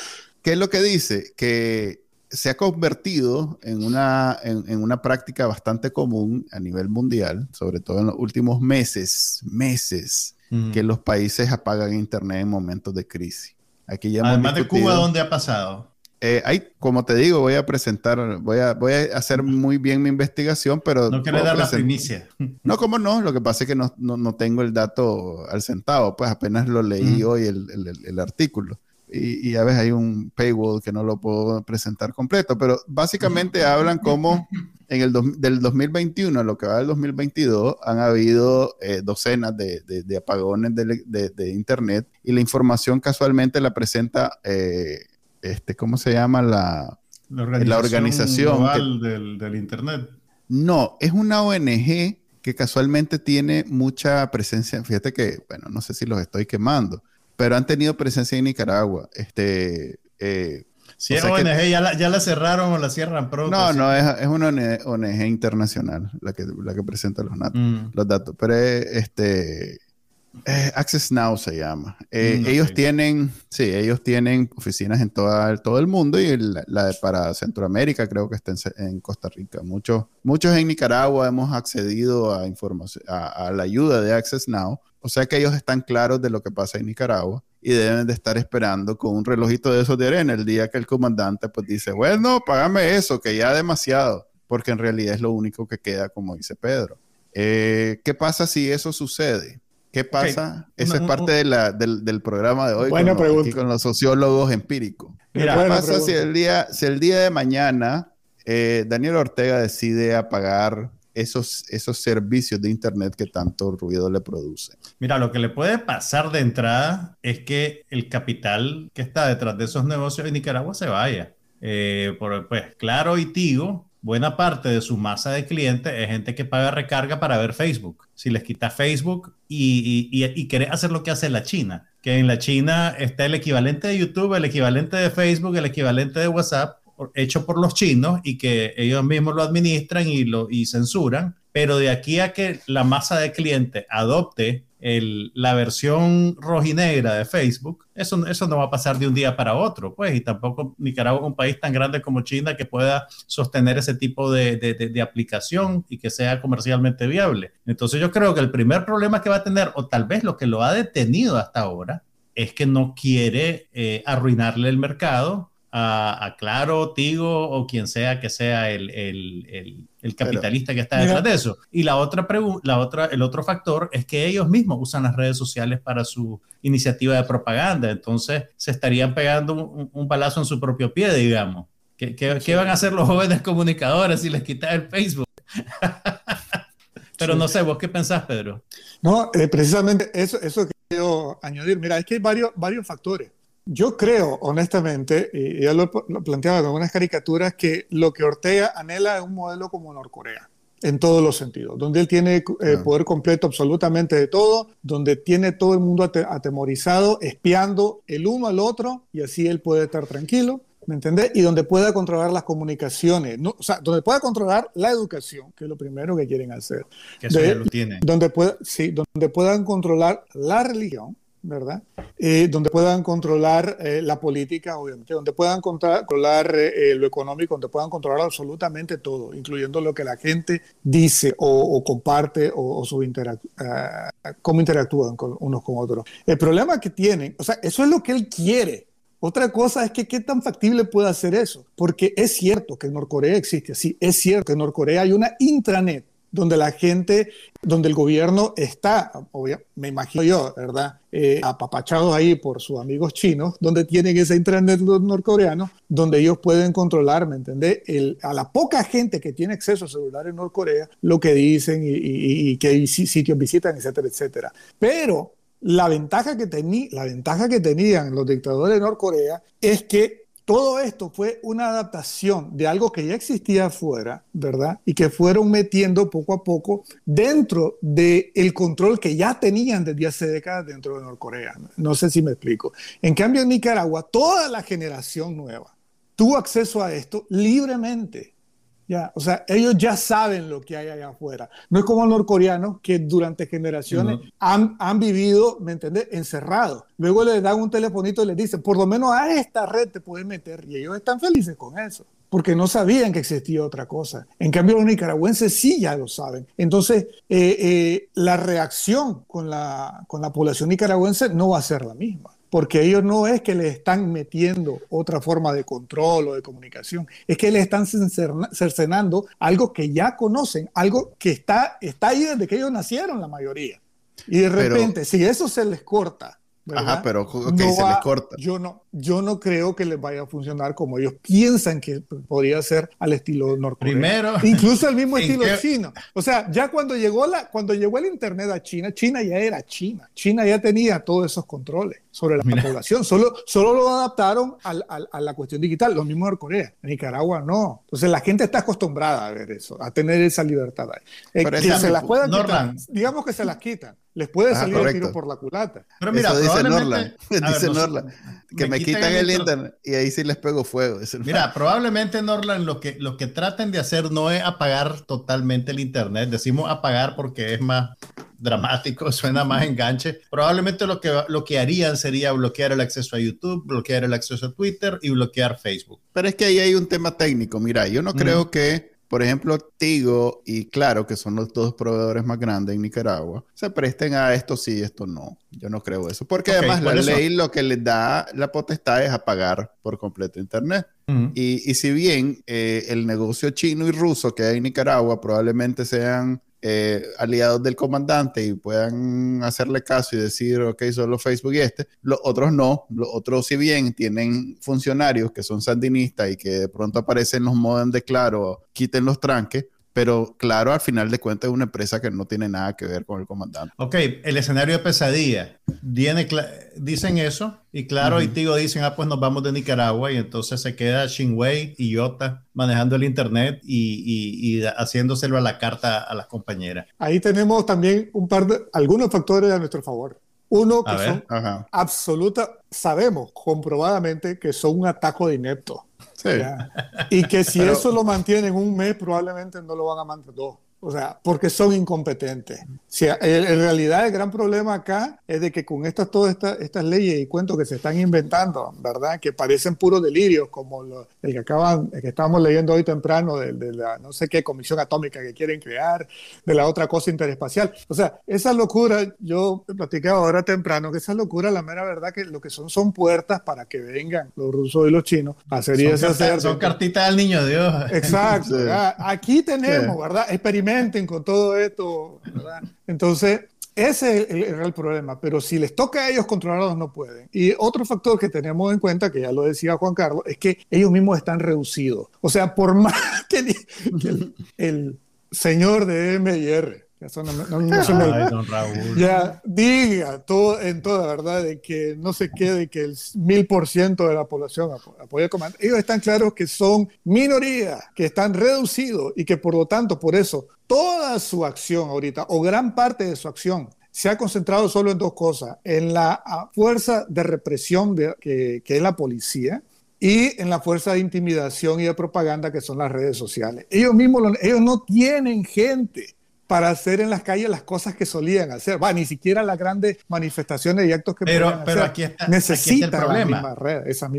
¿Qué es lo que dice? Que se ha convertido en una, en, una práctica bastante común a nivel mundial, sobre todo en los últimos meses, meses, que los países apagan Internet en momentos de crisis. Aquí ya Además de Cuba, ¿dónde ha pasado? Eh, hay, como te digo, voy a presentar, voy a, voy a hacer muy bien mi investigación, pero... No quiero dar la primicia. No, como no, lo que pasa es que no, no, tengo el dato al centavo, pues apenas lo leí hoy el, el, el artículo y, a veces hay un paywall que no lo puedo presentar completo, pero básicamente hablan como en el del 2021 a lo que va del 2022 han habido eh, docenas de, de, apagones de, de, Internet y la información casualmente la presenta, eh, este, ¿cómo se llama? La, la organización, del, del Internet. No, es una ONG que casualmente tiene mucha presencia. Fíjate que, bueno, no sé si los estoy quemando pero han tenido presencia en Nicaragua. Este, eh, si es ONG, ya, la, cerraron o la cierran pronto. No, no, es, es, una ONG internacional la que, la que presenta los, mm. los datos. Pero este, Access Now se llama. Eh, mm, ellos tienen, sí, ellos tienen oficinas en toda, todo el mundo y la, para Centroamérica creo que está en, Costa Rica. Muchos, muchos en Nicaragua hemos accedido a, información, a la ayuda de Access Now o sea que ellos están claros de lo que pasa en Nicaragua y deben de estar esperando con un relojito de esos de arena el día que el comandante pues dice, bueno, págame eso, que ya demasiado, porque en realidad es lo único que queda, como dice Pedro. Eh, ¿Qué pasa si eso sucede? ¿Qué pasa? Esa es parte del, programa de hoy con, los sociólogos empíricos. ¿Qué pasa si el, día, si el día de mañana eh, Daniel Ortega decide apagar esos, esos servicios de Internet que tanto ruido le produce? Mira, lo que le puede pasar de entrada es que el capital que está detrás de esos negocios en Nicaragua se vaya. Eh, por, pues claro y Tigo buena parte de su masa de clientes es gente que paga recarga para ver Facebook. Si les quita Facebook y, y, y, querés hacer lo que hace la China, que en la China está el equivalente de YouTube, el equivalente de Facebook, el equivalente de WhatsApp, hecho por los chinos y que ellos mismos lo administran y lo y censuran, pero de aquí a que la masa de clientes adopte la versión rojinegra de Facebook, eso, eso no va a pasar de un día para otro, pues, y tampoco Nicaragua es un país tan grande como China que pueda sostener ese tipo de, de, aplicación y que sea comercialmente viable. Entonces yo creo que el primer problema que va a tener, o tal vez lo que lo ha detenido hasta ahora, es que no quiere eh, arruinarle el mercado a, Claro, Tigo o quien sea que sea el, el, el, capitalista que está detrás de eso. Y la otra, la otra, el otro factor es que ellos mismos usan las redes sociales para su iniciativa de propaganda. Entonces se estarían pegando un, un balazo en su propio pie, digamos. ¿Qué, qué, van a hacer los jóvenes comunicadores si les quitan el Facebook? Pero no sé, ¿vos qué pensás, Pedro? No, eh, precisamente eso, eso quiero añadir. Mira, es que hay varios, varios factores. Yo creo, honestamente, y ya lo, lo planteaba en algunas caricaturas, que lo que Ortega anhela es un modelo como Norcorea, en todos los sentidos, donde él tiene eh, poder completo absolutamente de todo, donde tiene todo el mundo atemorizado, espiando el uno al otro, y así él puede estar tranquilo. ¿Me entendés? Y donde pueda controlar las comunicaciones, o sea, donde pueda controlar la educación, que es lo primero que quieren hacer. Que eso ya lo tiene. Donde, pueda, sí, donde puedan controlar la religión, ¿verdad? Eh, donde puedan controlar eh, la política, obviamente, donde puedan controlar eh, lo económico, donde puedan controlar absolutamente todo, incluyendo lo que la gente dice o, comparte o, su cómo interactúan con unos con otros. El problema que tienen, o sea, eso es lo que él quiere. Otra cosa es que qué tan factible puede hacer eso, porque es cierto que en Norcorea existe, sí, es cierto que en Norcorea hay una intranet donde la gente, donde el gobierno está, me imagino yo, ¿verdad? Eh, apapachados ahí por sus amigos chinos, donde tienen ese internet norcoreano, donde ellos pueden controlar, ¿me entendés? a la poca gente que tiene acceso a celular en Norcorea, lo que dicen y, qué sitios visitan, etcétera, etcétera. Pero la ventaja que, la ventaja que tenían los dictadores de Norcorea es que todo esto fue una adaptación de algo que ya existía afuera, ¿verdad? Y que fueron metiendo poco a poco dentro del el control que ya tenían desde hace décadas dentro de Norcorea. No sé si me explico. En cambio, en Nicaragua, toda la generación nueva tuvo acceso a esto libremente. Ya, o sea, ellos ya saben lo que hay allá afuera. No es como los norcoreanos que durante generaciones han, han, vivido, ¿me entiendes?, encerrados. Luego les dan un telefonito y les dicen, por lo menos a esta red te puedes meter. Y ellos están felices con eso, porque no sabían que existía otra cosa. En cambio, los nicaragüenses sí ya lo saben. Entonces, eh, eh, la reacción con la, con la población nicaragüense no va a ser la misma porque ellos no es que le están metiendo otra forma de control o de comunicación, es que le están cercenando algo que ya conocen, algo que está, está ahí desde que ellos nacieron la mayoría. Y de repente, si eso se les corta, Ajá, pero se les corta. Yo no, yo no creo que les vaya a funcionar como ellos piensan que podría ser al estilo norcoreano. Primero. Incluso al mismo estilo chino. O sea, ya cuando llegó, la, cuando llegó el Internet a China, China ya era China. China ya tenía todos esos controles sobre la población. Solo, solo lo adaptaron al, a la cuestión digital. Lo mismo en Corea. En Nicaragua no. Entonces la gente está acostumbrada a ver eso, a tener esa libertad ahí. Eh, que se las puedan quitar, digamos que se las quitan. Les puede salir el tiro por la culata. Pero mira, Eso dice Norland. dice Norland. Que me, quitan el, internet y ahí sí les pego fuego. Mira, probablemente Norland lo que, lo que traten de hacer no es apagar totalmente el internet. Decimos apagar porque es más dramático, suena más enganche. Probablemente lo que, lo que harían sería bloquear el acceso a YouTube, bloquear el acceso a Twitter y bloquear Facebook. Pero es que ahí hay un tema técnico. Mira, yo no creo que por ejemplo, Tigo y Claro, que son los dos proveedores más grandes en Nicaragua, se presten a esto sí, esto no. Yo no creo eso. Porque además la ley lo que les da la potestad es apagar por completo Internet. y, y, si bien eh, el negocio chino y ruso que hay en Nicaragua probablemente sean eh, aliados del comandante y puedan hacerle caso y decir, ok, solo Facebook y este. Los otros no. Los otros, si bien tienen funcionarios que son sandinistas y que de pronto aparecen los modems de claro, quiten los tranques, pero claro, al final de cuentas es una empresa que no tiene nada que ver con el comandante. Ok, el escenario de pesadilla. Viene, dicen eso y claro, y Tigo dicen, ah, pues nos vamos de Nicaragua y entonces se queda Shinwei y Yota manejando el Internet y, y, haciéndoselo a la carta a las compañeras. Ahí tenemos también un par de, algunos factores a nuestro favor. Uno que son absoluta, sabemos comprobadamente que son un ataco de Y que si eso lo mantienen un mes, probablemente no lo van a mantener. Dos. O sea, porque son incompetentes. Si, en realidad el gran problema acá es de que con estas, todas estas, estas leyes y cuentos que se están inventando, ¿verdad? Que parecen puros delirios, como el que acaban, el que estábamos leyendo hoy temprano de, de, la no sé qué comisión atómica que quieren crear, de la otra cosa interespacial. O sea, esa locura, yo platicaba ahora temprano que esa locura, la mera verdad, que lo que son son puertas para que vengan los rusos y los chinos a hacer y deshacer. Son cartitas del niño Dios. Exacto. Aquí tenemos, ¿verdad? Experimentos con todo esto, ¿verdad? Entonces, ese es el, problema, pero si les toca a ellos controlarlos, no pueden. Y otro factor que tenemos en cuenta, que ya lo decía Juan Carlos, es que ellos mismos están reducidos. O sea, por más que, el, el, señor de MIR ya diga todo, en toda verdad de que no se quede que el mil por ciento de la población apoya el comando. Ellos están claros que son minoría, que están reducidos y que por lo tanto, por eso, toda su acción ahorita, o gran parte de su acción, se ha concentrado solo en dos cosas, en la fuerza de represión de, que, que es la policía, y en la fuerza de intimidación y de propaganda que son las redes sociales. Ellos mismos, ellos no tienen gente para hacer en las calles las cosas que solían hacer. Va, ni siquiera las grandes manifestaciones y actos que pero, pero hacer. Aquí está, necesitan el problema.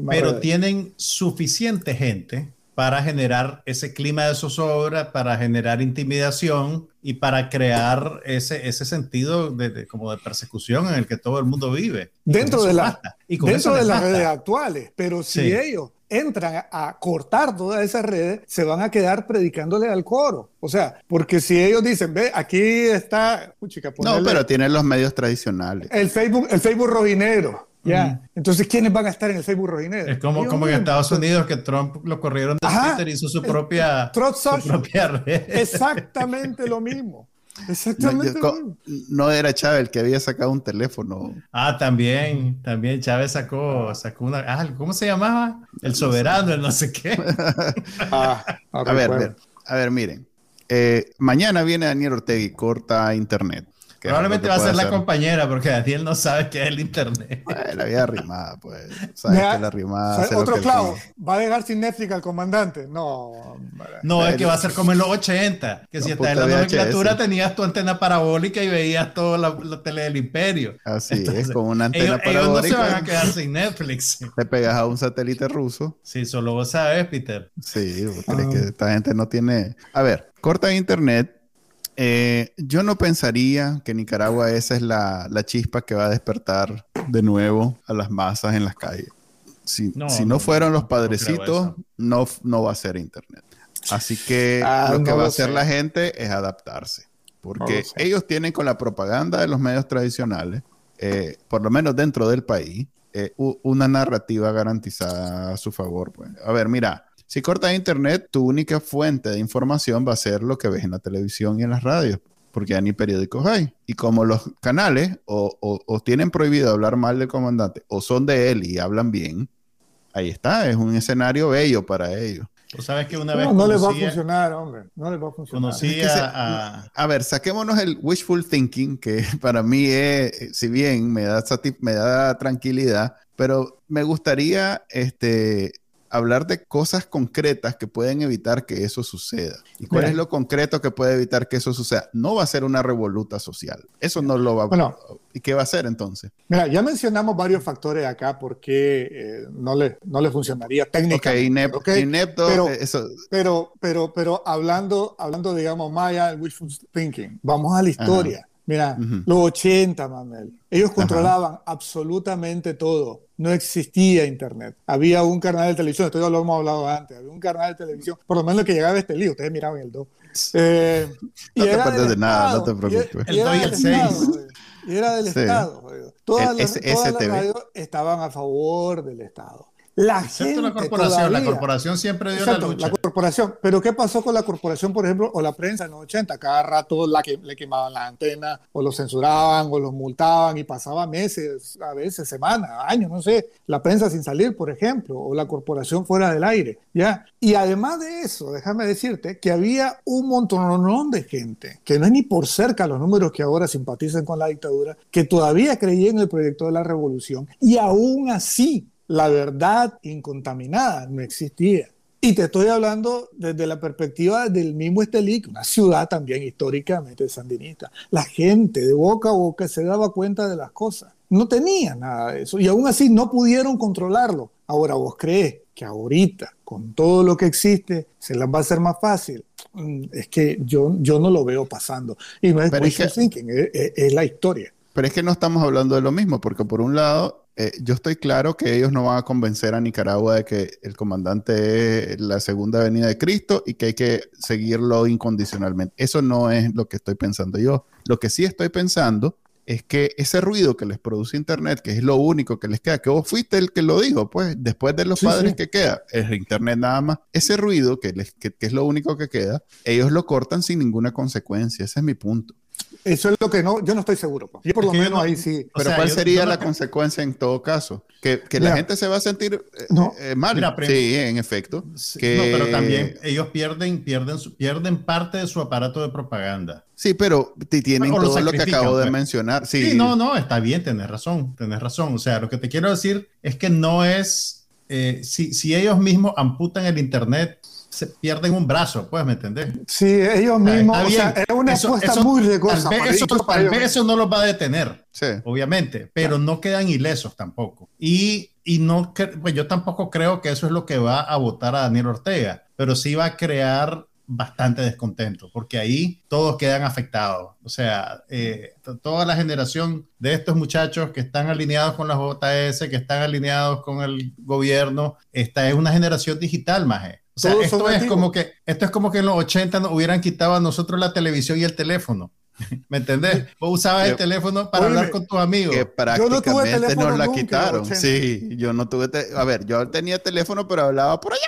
pero tienen suficiente gente para generar ese clima de zozobra, para generar intimidación y para crear ese, ese sentido de, como de persecución en el que todo el mundo vive. Dentro de, la, dentro de las redes actuales, pero si ellos entran a cortar todas esas redes, se van a quedar predicándole al coro. O sea, porque si ellos dicen, ve, aquí está... no, pero tienen los medios tradicionales. El Facebook, el Facebook rojinero. Ya. Entonces, ¿quiénes van a estar en el Facebook rojinero? Es como, como en Estados Unidos que Trump lo corrieron de Twitter y hizo su propia, su propia red. Exactamente lo mismo. Exactamente. No, era Chávez el que había sacado un teléfono. Ah, también, también Chávez sacó, sacó una. Ah, ¿Cómo se llamaba? El soberano, el no sé qué. Ah, a ver, a ver, miren. Eh, mañana viene Daniel Ortega y corta internet. Probablemente va a ser la compañera, porque Daniel no sabe qué es el internet. la vida arrimada, pues. Sabes que la arrimada. Otro clavo, ¿va a dejar sin Netflix al comandante? No. No, es que va a ser como en los 80, que si estás en la nomenclatura tenías tu antena parabólica y veías toda la, tele del imperio. Así es, como una antena parabólica. Ellos no se van a quedar sin Netflix. Te pegas a un satélite ruso. Sí, solo vos sabes, Peter. Sí, porque ah. que esta gente no tiene... A ver, corta internet eh, yo no pensaría que Nicaragua esa es la, chispa que va a despertar de nuevo a las masas en las calles. Si no, fueron los padrecitos, no, no, va a ser Internet. Así que ah, lo que va a hacer la gente es adaptarse. Porque ellos tienen con la propaganda de los medios tradicionales, eh, por lo menos dentro del país, eh, una narrativa garantizada a su favor. Pues. A ver, mira, si cortas internet, tu única fuente de información va a ser lo que ves en la televisión y en las radios, porque ya ni periódicos hay. Y como los canales o, tienen prohibido hablar mal del comandante o son de él y hablan bien, ahí está, es un escenario bello para ellos. Tú sabes que una vez. No, les va a funcionar, hombre. No les va a funcionar. Conocí a, a, ver, saquémonos el wishful thinking, que para mí es, si bien me da, me da tranquilidad, pero me gustaría este, hablar de cosas concretas que pueden evitar que eso suceda. ¿Y cuál es lo concreto que puede evitar que eso suceda? No va a ser una revoluta social. Eso no lo va a... Bueno, ¿Y qué va a ser entonces? Mira, ya mencionamos varios factores acá porque eh, no, le, no le funcionaría técnicamente. Ok, inepto, pero, eso. Pero, pero, pero hablando, hablando, digamos, Maya, wishful thinking, vamos a la historia. Mira, los 80, Manuel. Ellos controlaban absolutamente todo. No existía internet. Había un canal de televisión, esto ya lo hemos hablado antes. Había un canal de televisión, por lo menos que llegaba este lío. Ustedes miraban el 2. Eh, no te pierdes de nada, no te preocupes. el 2 y el 6. Y era del Estado. Todas, las, todas las radios estaban a favor del Estado. La gente la corporación, la corporación siempre dio la lucha. La corporación, pero ¿qué pasó con la corporación, por ejemplo, o la prensa en los 80? Cada rato la que, le quemaban la antena, o lo censuraban, o los multaban, y pasaba meses, a veces semanas, años, no sé, la prensa sin salir, por ejemplo, o la corporación fuera del aire, ¿ya? Y además de eso, déjame decirte que había un montón de gente, que no es ni por cerca los números que ahora simpatizan con la dictadura, que todavía creían en el proyecto de la revolución, y aún así la verdad incontaminada no existía. Y te estoy hablando desde la perspectiva del mismo Estelí, una ciudad también históricamente sandinista. La gente de boca a boca se daba cuenta de las cosas. No tenía nada de eso y aún así no pudieron controlarlo. Ahora vos crees que ahorita, con todo lo que existe, se les va a hacer más fácil. Mm, es que yo, yo no lo veo pasando. Y no es wishful thinking, es la historia. Pero es que no estamos hablando de lo mismo, porque por un lado eh, yo estoy claro que ellos no van a convencer a Nicaragua de que el comandante es la segunda venida de Cristo y que hay que seguirlo incondicionalmente. Eso no es lo que estoy pensando yo. Lo que sí estoy pensando es que ese ruido que les produce Internet, que es lo único que les queda, que vos fuiste el que lo dijo, pues después de los padres que queda, es Internet nada más, ese ruido que, les, que es lo único que queda, ellos lo cortan sin ninguna consecuencia, ese es mi punto. Eso es lo que no, yo no estoy seguro. Pues. Yo por lo menos ahí sí. Pero ¿cuál sería la consecuencia en todo caso? Que, que la gente se va a sentir eh, eh, mal. sí, en efecto. Que... No, pero también ellos pierden, pierden, pierden parte de su aparato de propaganda. Sí, pero tienen todo lo que acabo de pues. mencionar. Sí. no, no, está bien, tenés razón, tenés razón. O sea, lo que te quiero decir es que no es, eh, si, si ellos mismos amputan el Internet, se pierden un brazo, pues, ¿me entendés? Sí, ellos mismos, o sea, es una apuesta muy riesgosa. Tal vez, eso, tal vez eso no los va a detener, sí. obviamente, pero no quedan ilesos tampoco. Y, y no, pues yo tampoco creo que eso es lo que va a votar a Daniel Ortega, pero sí va a crear bastante descontento, porque ahí todos quedan afectados. O sea, eh, toda la generación de estos muchachos que están alineados con las JS, que están alineados con el gobierno, esta es una generación digital, más o sea, esto es, como que, esto es como que en los 80 nos hubieran quitado a nosotros la televisión y el teléfono. ¿Me entendés? Vos usabas el teléfono para hablar con tus amigos. Que prácticamente nos la quitaron. Sí, yo no tuve. A ver, yo tenía teléfono, pero hablaba por allá.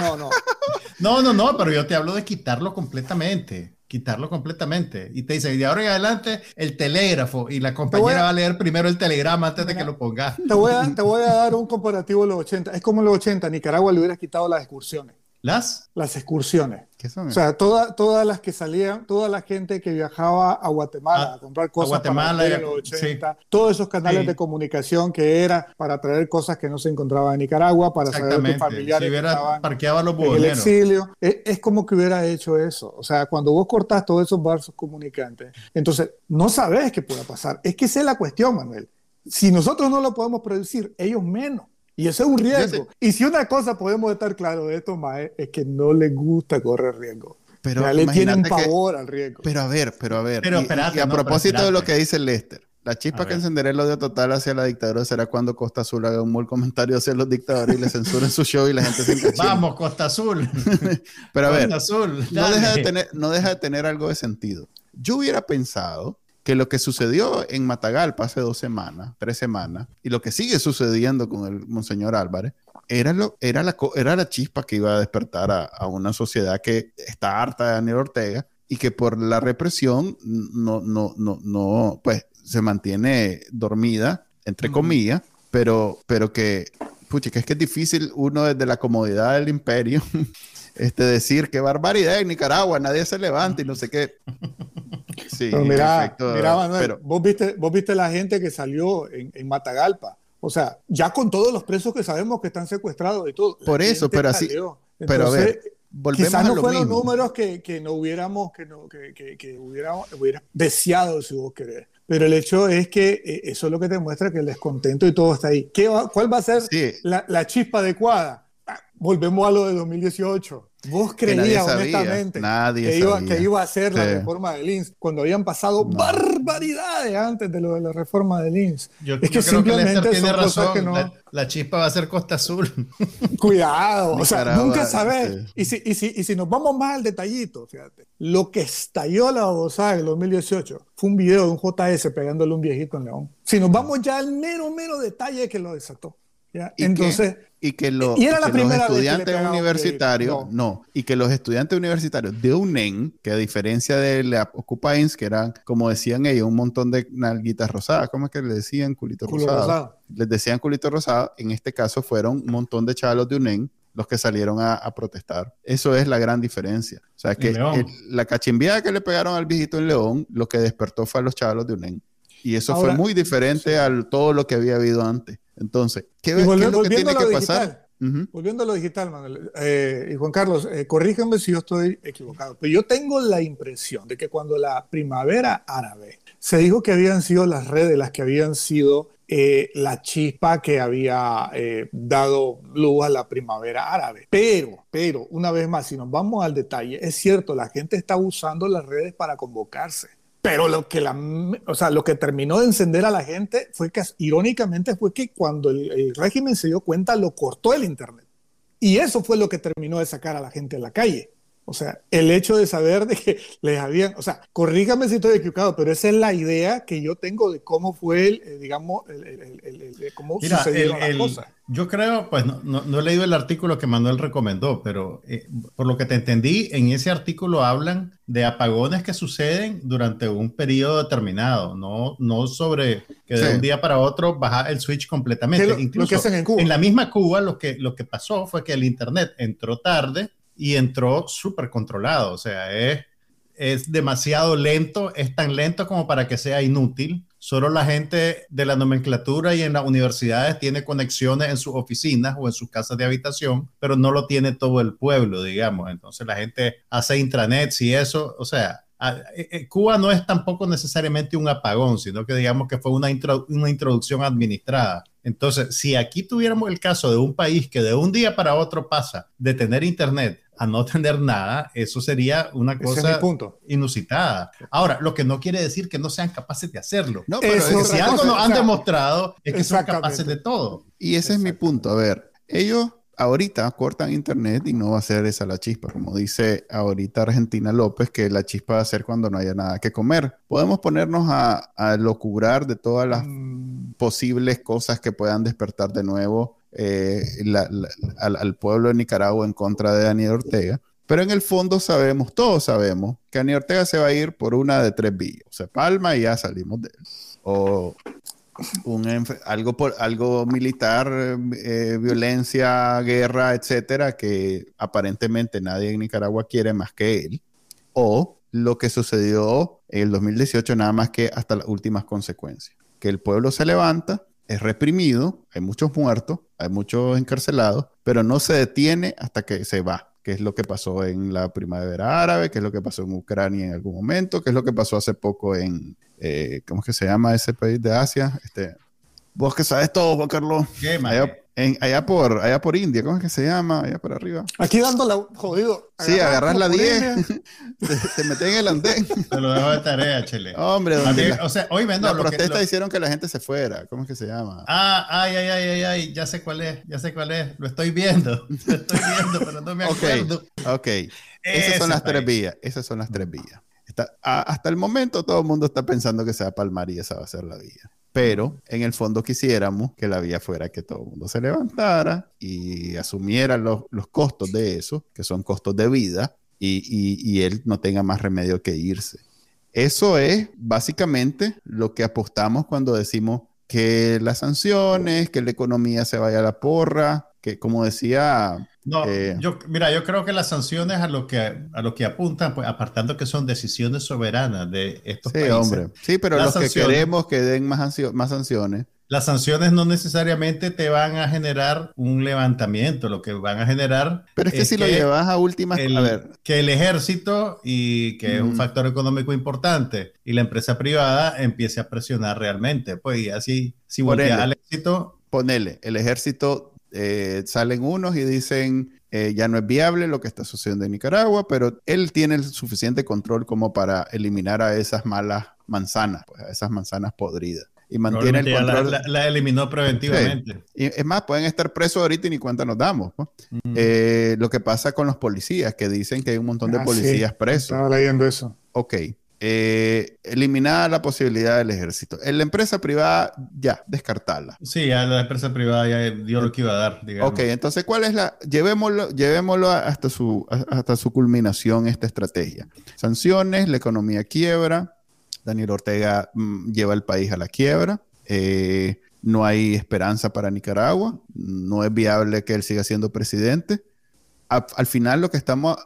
No, no. no, no, no, pero yo te hablo de quitarlo completamente quitarlo completamente. Y te dice, de ahora en adelante, el telégrafo. Y la compañera va a leer primero el telegrama antes de que lo pongas. Te voy, a, te voy a dar un comparativo de los 80. Es como en los 80, Nicaragua le hubiera quitado las excursiones. ¿Las? Las excursiones. O sea, toda, todas las que salían, toda la gente que viajaba a Guatemala a, comprar cosas Guatemala, para los 80, todos esos canales de comunicación que era para traer cosas que no se encontraban en Nicaragua, para saber tus familiares si hubiera parqueado los en el exilio. Es, como que hubiera hecho eso. O sea, cuando vos cortás todos esos vasos comunicantes, entonces no sabes qué pueda pasar. Es que esa es la cuestión, Manuel. Si nosotros no lo podemos predecir, ellos menos. Y eso es un riesgo. Y si una cosa podemos estar claros de esto, Mae, es que no les gusta correr riesgo. Pero ya le tienen pavor al riesgo. Pero a ver, pero a ver. y, a propósito de lo que dice Lester, la chispa que encenderá el odio total hacia la dictadura será cuando Costa Azul haga un mal comentario hacia los dictadores y le censuren su show y la gente se Vamos, Costa Azul. pero a ver, Azul, no, deja de tener, no deja de tener algo de sentido. Yo hubiera pensado que lo que sucedió en Matagalpa hace dos semanas, tres semanas, y lo que sigue sucediendo con el Monseñor Álvarez, era, lo, era, la, era la chispa que iba a despertar a, una sociedad que está harta de Daniel Ortega y que por la represión no, no, no, no, pues se mantiene dormida, entre comillas, pero, pero que, pucha, que es que es difícil uno desde la comodidad del imperio este, decir qué barbaridad en Nicaragua, nadie se levanta y no sé qué. Sí, mira, mira Manuel, vos, viste, vos viste la gente que salió en, en Matagalpa O sea, ya con todos los presos que sabemos que están secuestrados y todo. Por eso, pero así. pero a ver, volvemos quizás no fueron números que, que, no hubiéramos, que, no, que, que, que hubiéramos, hubiera deseado, si vos querés. Pero el hecho es que eh, eso es lo que te muestra que el descontento y todo está ahí. ¿Qué ¿Cuál va a ser la, la, chispa adecuada? Ah, volvemos a lo de 2018. Vos creías honestamente que, iba, que, iba, a ser la reforma de Lins cuando habían pasado barbaridades antes de lo de la reforma de Lins. Yo, es que simplemente tiene razón. la, chispa va a ser Costa Azul. Cuidado, o sea, nunca sabes. Y, si, y, si, y si nos vamos más al detallito, fíjate, lo que estalló la babosada en el 2018 fue un video de un JS pegándole un viejito en León. Si nos vamos ya al mero, mero detalle que lo desató. Entonces, y que, los estudiantes universitarios, no, y que los estudiantes universitarios de UNEN, que a diferencia de la Occupines, que eran, como decían ellos, un montón de nalguitas rosadas, ¿cómo es que le decían culito rosado? Les decían culito rosado, en este caso fueron un montón de chalos de UNEN los que salieron a, protestar. Eso es la gran diferencia. O sea, que la cachimbiada que le pegaron al viejito en León, lo que despertó fue a los chalos de UNEN. Y eso fue muy diferente a todo lo que había habido antes. Entonces, ¿qué, es lo que tiene que pasar? Volviendo a lo digital, Manuel, eh, y Juan Carlos, eh, corríjanme si yo estoy equivocado, pero yo tengo la impresión de que cuando la primavera árabe se dijo que habían sido las redes las que habían sido eh, la chispa que había eh, dado luz a la primavera árabe. Pero, pero, una vez más, si nos vamos al detalle, es cierto, la gente está usando las redes para convocarse pero lo que, la, o sea, lo que terminó de encender a la gente fue que, irónicamente, fue que cuando el, régimen se dio cuenta, lo cortó el Internet. Y eso fue lo que terminó de sacar a la gente a la calle. O sea, el hecho de saber de que les habían, o sea, corrígame si estoy equivocado, pero esa es la idea que yo tengo de cómo fue, el, eh, digamos, el, el, cómo sucedieron las cosas. Yo creo, pues no, no, he leído el artículo que Manuel recomendó, pero eh, por lo que te entendí, en ese artículo hablan de apagones que suceden durante un periodo determinado, no, no sobre que de un día para otro baja el switch completamente. Incluso en, en, la misma Cuba lo que, lo que pasó fue que el Internet entró tarde y entró súper controlado. O sea, es, es demasiado lento, es tan lento como para que sea inútil. Solo la gente de la nomenclatura y en las universidades tiene conexiones en sus oficinas o en sus casas de habitación, pero no lo tiene todo el pueblo, digamos. Entonces la gente hace intranets y eso, o sea, eh, eh, Cuba no es tampoco necesariamente un apagón, sino que digamos que fue una, una introducción administrada. Entonces, si aquí tuviéramos el caso de un país que de un día para otro pasa de tener internet a no tener nada, eso sería una cosa inusitada. Ahora, lo que no quiere decir que no sean capaces de hacerlo. No, pero si algo nos han demostrado es que son capaces de todo. Y ese es mi punto. A ver, ellos ahorita cortan internet y no va a ser esa la chispa, como dice ahorita Argentina López, que la chispa va a ser cuando no haya nada que comer. Podemos ponernos a, a locurar de todas las mm. Posibles cosas que puedan despertar de nuevo eh, al, pueblo de Nicaragua en contra de Daniel Ortega. Pero en el fondo sabemos, todos sabemos, que Daniel Ortega se va a ir por una de tres vías. Se palma y ya salimos de él. O un, algo, por, algo militar, eh, violencia, guerra, etcétera, que aparentemente nadie en Nicaragua quiere más que él. O lo que sucedió en el 2018, nada más que hasta las últimas consecuencias. Que el pueblo se levanta, es reprimido, hay muchos muertos, hay muchos encarcelados, pero no se detiene hasta que se va, que es lo que pasó en la primavera árabe, que es lo que pasó en Ucrania en algún momento, que es lo que pasó hace poco en, eh, ¿cómo es que se llama ese país de Asia? Este, vos que sabes todo, Juan Carlos. ¿Qué, allá por, allá por India, ¿cómo es que se llama? Allá por arriba. Aquí dándole, jodido. Sí, agarras la 10, te, metes en el andén. Te lo dejo de tarea, Chele. Hombre, donde o sea, hoy vendo la protesta hicieron que la gente se fuera. ¿Cómo es que se llama? Ah, ay, ay, ay, ay, ay, ya sé cuál es, ya sé cuál es. Lo estoy viendo, lo estoy viendo, pero no me acuerdo. Ok, ok. Esas son las tres vías, esas son las tres vías. hasta el momento todo el mundo está pensando que se va a palmar y esa va a ser la vía pero en el fondo quisiéramos que la vía fuera que todo el mundo se levantara y asumiera los, costos de eso, que son costos de vida, y, él no tenga más remedio que irse. Eso es básicamente lo que apostamos cuando decimos que las sanciones, que la economía se vaya a la porra, que como decía no, eh, yo, mira, yo creo que las sanciones a lo que, a lo que apuntan, pues apartando que son decisiones soberanas de estos sí, países. Hombre. Sí, pero los que queremos que den más, más sanciones. las sanciones no necesariamente te van a generar un levantamiento, lo que van a generar. Pero es que si lo llevas a últimas, a ver. Que el ejército, y que es un factor económico importante, y la empresa privada empiece a presionar realmente. Pues y así, si volteas al éxito. Ponele, el ejército eh, salen unos y dicen eh, ya no es viable lo que está sucediendo en Nicaragua, pero él tiene el suficiente control como para eliminar a esas malas manzanas, pues, a esas manzanas podridas y mantiene el control. La, eliminó preventivamente. Y es más, pueden estar presos ahorita y ni cuenta nos damos. Eh, lo que pasa con los policías, que dicen que hay un montón de ah, policías presos. Estaba leyendo eso. Ok. Eh, eliminada la posibilidad del ejército. En la empresa privada, ya, descartarla. Sí, a la empresa privada ya dio lo que iba a dar, digamos. Ok, entonces, ¿cuál es la...? Llevémoslo, llevémoslo hasta, su, hasta su culminación, esta estrategia. Sanciones, la economía quiebra, Daniel Ortega mm, lleva el país a la quiebra. Eh, no hay esperanza para Nicaragua. No es viable que él siga siendo presidente. al final lo que estamos...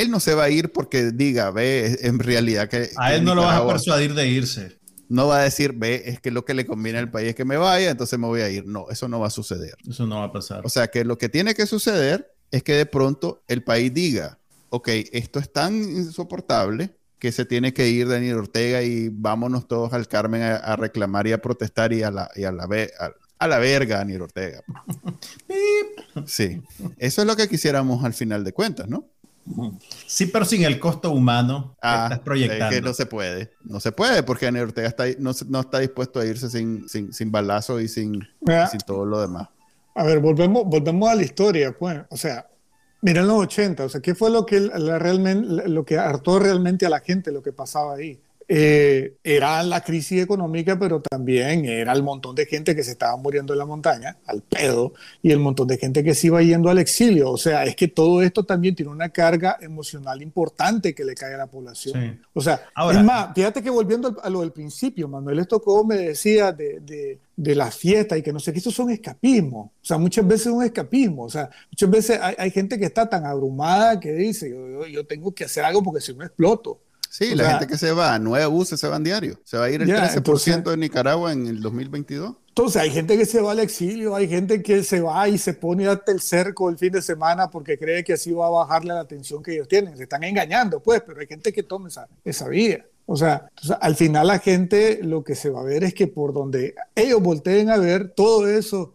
él no se va a ir porque diga, ve, en realidad que... A él no lo vas a persuadir de irse. No va a decir, ve, es que lo que le conviene al país es que me vaya, entonces me voy a ir. No, eso no va a suceder. Eso no va a pasar. O sea que lo que tiene que suceder es que de pronto el país diga, ok, esto es tan insoportable que se tiene que ir Daniel Ortega y vámonos todos al Carmen a, reclamar y a protestar y a la, y a la, a, la verga Daniel Ortega. sí, eso es lo que quisiéramos al final de cuentas, ¿no? Sí, pero sin el costo humano ah, estás proyectando. Es que no se puede, no se puede porque Daniel Ortega está, no, no está dispuesto a irse sin, sin, sin balazo y sin, sin todo lo demás. A ver, volvemos, volvemos a la historia, pues. O sea, Mira, en los 80, o sea, ¿qué fue lo que, realmente, lo que hartó realmente a la gente lo que pasaba ahí? Eh, era la crisis económica, pero también era el montón de gente que se estaba muriendo en la montaña, al pedo, y el montón de gente que se iba yendo al exilio. O sea, es que todo esto también tiene una carga emocional importante que le cae a la población. O sea, es más, fíjate que volviendo a lo del principio, Manuel esto como me decía de, de, de, la fiesta y que no sé qué, eso son escapismos. O sea, muchas veces es un escapismo. O sea, muchas veces hay, gente que está tan abrumada que dice, yo, yo tengo que hacer algo porque si no exploto. Sí, la gente que se va, nueve buses se van diario. Se va a ir el 13% de Nicaragua en el 2022. Entonces, hay gente que se va al exilio, hay gente que se va y se pone hasta el cerco el fin de semana porque cree que así va a bajarle la atención que ellos tienen. Se están engañando, pues, pero hay gente que toma esa, esa vía. O sea, al final la gente lo que se va a ver es que por donde ellos volteen a ver todo eso,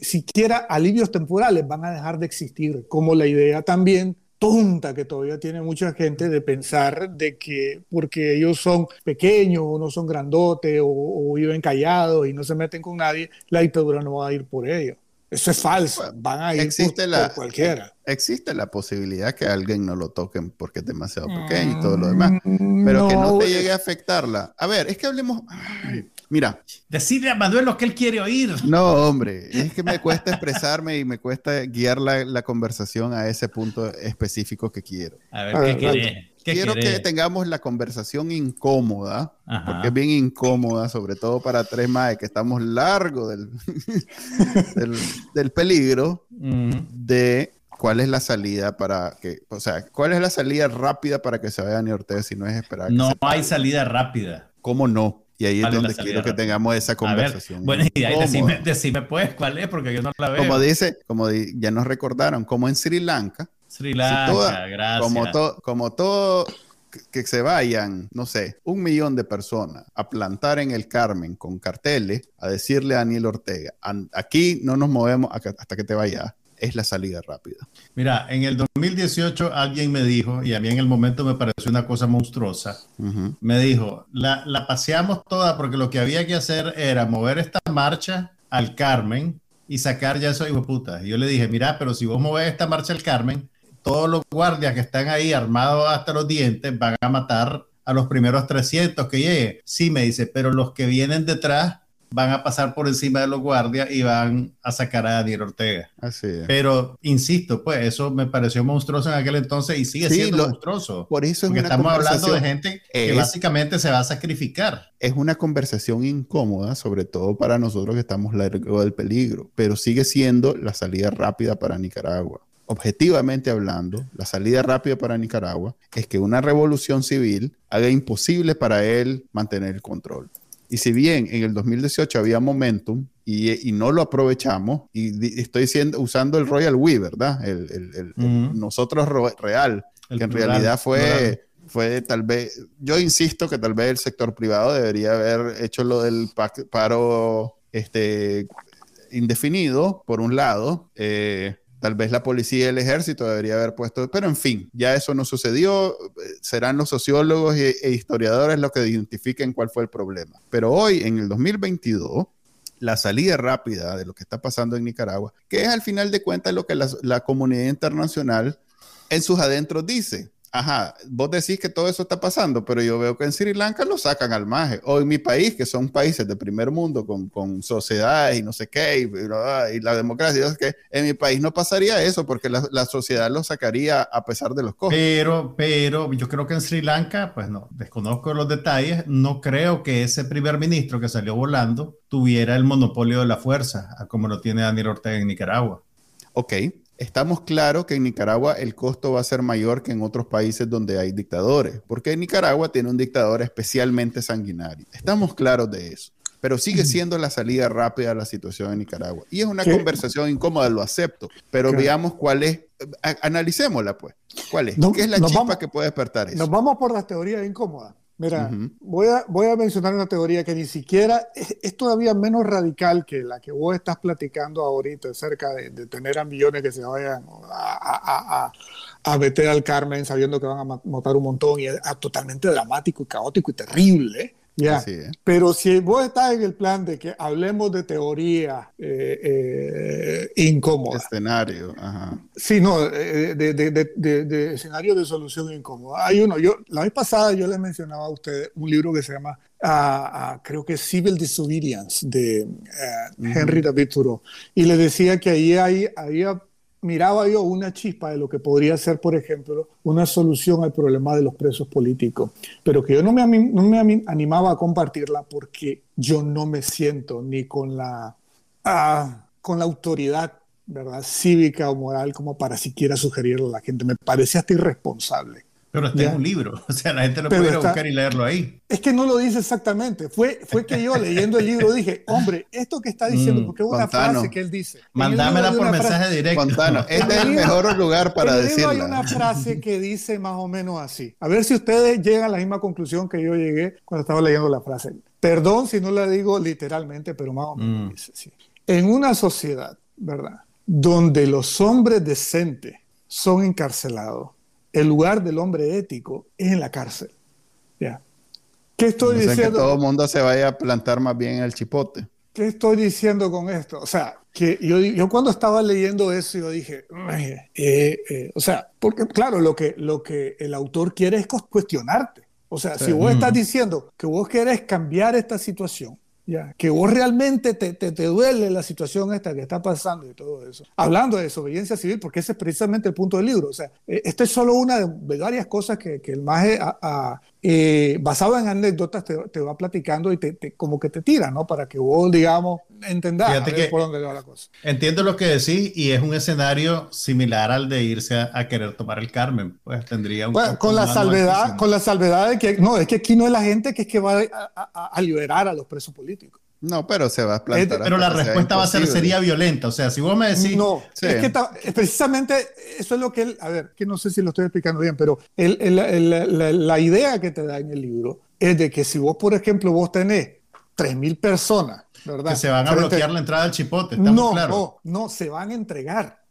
siquiera alivios temporales van a dejar de existir, como la idea también tonta que todavía tiene mucha gente de pensar de que porque ellos son pequeños o no son grandotes o, viven callados y no se meten con nadie, la dictadura no va a ir por ellos. Eso es falso. Van a ir existe por, la, cualquiera. Existe la posibilidad que alguien no lo toquen porque es demasiado pequeño y todo lo demás. Pero que no te llegue a afectarla. A ver, es que hablemos. Mira. Decide a Manuel lo que él quiere oír. No, hombre, es que me cuesta expresarme y me cuesta guiar la, conversación a ese punto específico que quiero. A ver, ¿qué Quiero que tengamos la conversación incómoda, porque es bien incómoda, sobre todo para tres más que estamos largo del, del, peligro de cuál es la salida para que, o sea, cuál es la salida rápida para que se vaya ni Ortega si no es esperar. No hay salida rápida. ¿Cómo no? Y ahí es donde quiero que tengamos esa conversación. bueno, y ahí decime, decime, pues cuál es, porque yo no la veo. Como dice, como ya nos recordaron, como en Sri Lanka. Sri Lanka, gracias. Como, como todo que se vayan, no sé, un millón de personas a plantar en el Carmen con carteles, a decirle a Daniel Ortega, aquí no nos movemos hasta que te vayas es la salida rápida. Mira, en el 2018 alguien me dijo, y a mí en el momento me pareció una cosa monstruosa, me dijo, la, la, paseamos toda porque lo que había que hacer era mover esta marcha al Carmen y sacar ya eso, hijo de puta. Y yo le dije, mira, pero si vos movés esta marcha al Carmen, todos los guardias que están ahí armados hasta los dientes van a matar a los primeros 300 que lleguen. Sí, me dice, pero los que vienen detrás van a pasar por encima de los guardias y van a sacar a Daniel Ortega. Así es. Pero insisto, pues eso me pareció monstruoso en aquel entonces y sigue siendo monstruoso. Por eso es porque estamos hablando de gente que básicamente se va a sacrificar. Es una conversación incómoda, sobre todo para nosotros que estamos largo del peligro, pero sigue siendo la salida rápida para Nicaragua objetivamente hablando, la salida rápida para Nicaragua es que una revolución civil haga imposible para él mantener el control. Y si bien en el 2018 había momentum y, no lo aprovechamos, y, estoy diciendo, usando el Royal We, ¿verdad? El, nosotros real, que en realidad fue fue tal vez, yo insisto que tal vez el sector privado debería haber hecho lo del paro este, indefinido, por un lado. Eh, tal vez la policía y el ejército debería haber puesto, pero en fin, ya eso no sucedió. Serán los sociólogos e, e historiadores los que identifiquen cuál fue el problema. Pero hoy, en el 2022, la salida rápida de lo que está pasando en Nicaragua, que es al final de cuentas lo que la, la comunidad internacional en sus adentros dice ajá, vos decís que todo eso está pasando, pero yo veo que en Sri Lanka lo sacan al maje. O en mi país, que son países de primer mundo con, con sociedades y no sé qué, y, la democracia, es que en mi país no pasaría eso porque la, la, sociedad lo sacaría a pesar de los costos. Pero, pero yo creo que en Sri Lanka, pues no, desconozco los detalles, no creo que ese primer ministro que salió volando tuviera el monopolio de la fuerza, como lo tiene Daniel Ortega en Nicaragua. Ok, Estamos claros que en Nicaragua el costo va a ser mayor que en otros países donde hay dictadores, porque Nicaragua tiene un dictador especialmente sanguinario. Estamos claros de eso, pero sigue siendo la salida rápida a la situación en Nicaragua. Y es una conversación incómoda, lo acepto, pero veamos cuál es, analicémosla pues. ¿Cuál es? ¿Qué es la chispa que puede despertar eso? Nos vamos por las teorías incómodas. Mira, voy, a, voy a mencionar una teoría que ni siquiera es, todavía menos radical que la que vos estás platicando ahorita acerca de, tener a millones que se vayan a, a, a, meter al Carmen sabiendo que van a matar un montón y es totalmente dramático y caótico y terrible. Ya, pero si vos estás en el plan de que hablemos de teoría eh, eh, incómoda. Escenario, ajá. Sí, no, eh, de, de, de, de, escenario de solución incómoda. Hay uno, yo, la vez pasada yo les mencionaba a ustedes un libro que se llama, uh, creo que Civil Disobedience, de Henry David Thoreau, y le decía que ahí hay, había miraba yo una chispa de lo que podría ser, por ejemplo, una solución al problema de los presos políticos, pero que yo no me, no me animaba a compartirla porque yo no me siento ni con la, ah, con la autoridad ¿verdad? cívica o moral como para siquiera sugerirle a la gente. Me parece hasta irresponsable. Pero está en un libro, o sea, la gente lo puede buscar y leerlo ahí. Es que no lo dice exactamente. Fue, fue que yo leyendo el libro dije, hombre, esto que está diciendo, mm, porque es una frase que él dice. Mandámela por mensaje directo. este es el mejor lugar para decirla. Hay una frase que dice más o menos así. A ver si ustedes llegan a la misma conclusión que yo llegué cuando estaba leyendo la frase. Perdón si no la digo literalmente, pero más o menos mm. dice así. En una sociedad, ¿verdad? Donde los hombres decentes son encarcelados el lugar del hombre ético es en la cárcel. ¿Ya? ¿Qué estoy diciendo? Que todo el mundo se vaya a plantar más bien en el chipote. ¿Qué estoy diciendo con esto? O sea, que yo, yo cuando estaba leyendo eso, yo dije, eh, eh, o sea, porque claro, lo que, lo que el autor quiere es cuestionarte. O sea, si vos estás diciendo que vos querés cambiar esta situación, ya, que vos realmente te, te, te, duele la situación esta que está pasando y todo eso. Hablando de desobediencia civil, porque ese es precisamente el punto del libro. O sea, eh, esta es solo una de varias cosas que, que el MAGE ha, eh, basado en anécdotas, te, va platicando y te, como que te tira, ¿no? Para que vos, digamos, entendas por dónde va la cosa. Entiendo lo que decís y es un escenario similar al de irse a, querer tomar el Carmen. Pues tendría un. Bueno, con la salvedad, con la salvedad de que no, es que aquí no es la gente que es que va a, a liberar a los presos políticos. No, pero se va a plantar. pero la respuesta va a ser, sería violenta. O sea, si vos me decís. No, es que precisamente eso es lo que él. A ver, que no sé si lo estoy explicando bien, pero el, el, la, idea que te da en el libro es de que si vos, por ejemplo, vos tenés 3.000 personas, ¿verdad? Que se van a bloquear la entrada al chipote. No, no, no, se van a entregar.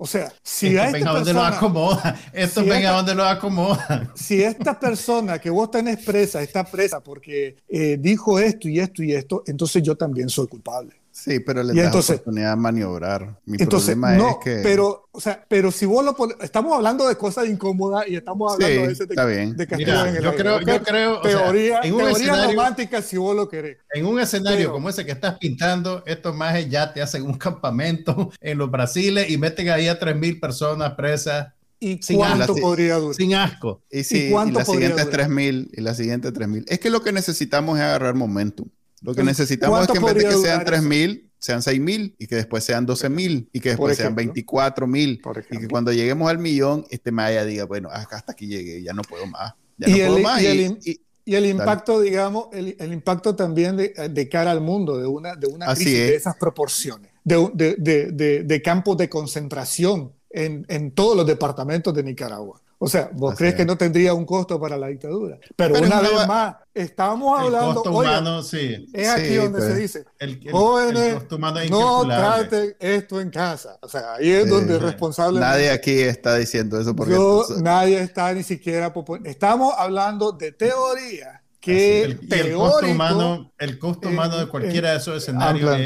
O sea, si Esto a esta donde lo acomoda. Esto si venga donde lo acomoda. Si esta persona que vos tenés presa está presa porque eh, dijo esto y esto y esto, entonces yo también soy culpable. Sí, pero le da oportunidad de maniobrar. Mi problema es que. Pero, o sea, pero si vos lo pones. Estamos hablando de cosas incómodas y estamos hablando de ese está bien. de castigo en el yo creo, yo creo, teoría, en un teoría romántica si vos lo querés. En un escenario como ese que estás pintando, estos majes ya te hacen un campamento en los Brasiles y meten ahí a 3.000 personas presas ¿Y cuánto podría durar? Sin asco. Y, sí, ¿Y, cuánto y la siguiente 3.000 y la siguiente 3.000. Es que lo que necesitamos es agarrar momentum. Lo que necesitamos es que en vez de que sean 3.000, sean 6.000 y que después sean 12.000 y que después sean 24.000 y que cuando lleguemos al millón, este Maya diga, bueno, hasta aquí llegué, ya no puedo más. Ya no puedo más. Y, Y el impacto, digamos, el, el, impacto también de, de, cara al mundo, de una, de una crisis de esas proporciones, de, de, de, campos de concentración en, en todos los departamentos de Nicaragua. O sea, vos crees que no tendría un costo para la dictadura. Pero, una vez más, estábamos hablando. El humano, sí. Es aquí donde se pues. dice: el, jóvenes, no traten esto en casa. O sea, ahí es donde es responsable. Nadie aquí está diciendo eso. Porque Yo, nadie está ni siquiera. Estamos hablando de teoría. Que el, el, costo humano, el costo humano de cualquiera de esos escenarios.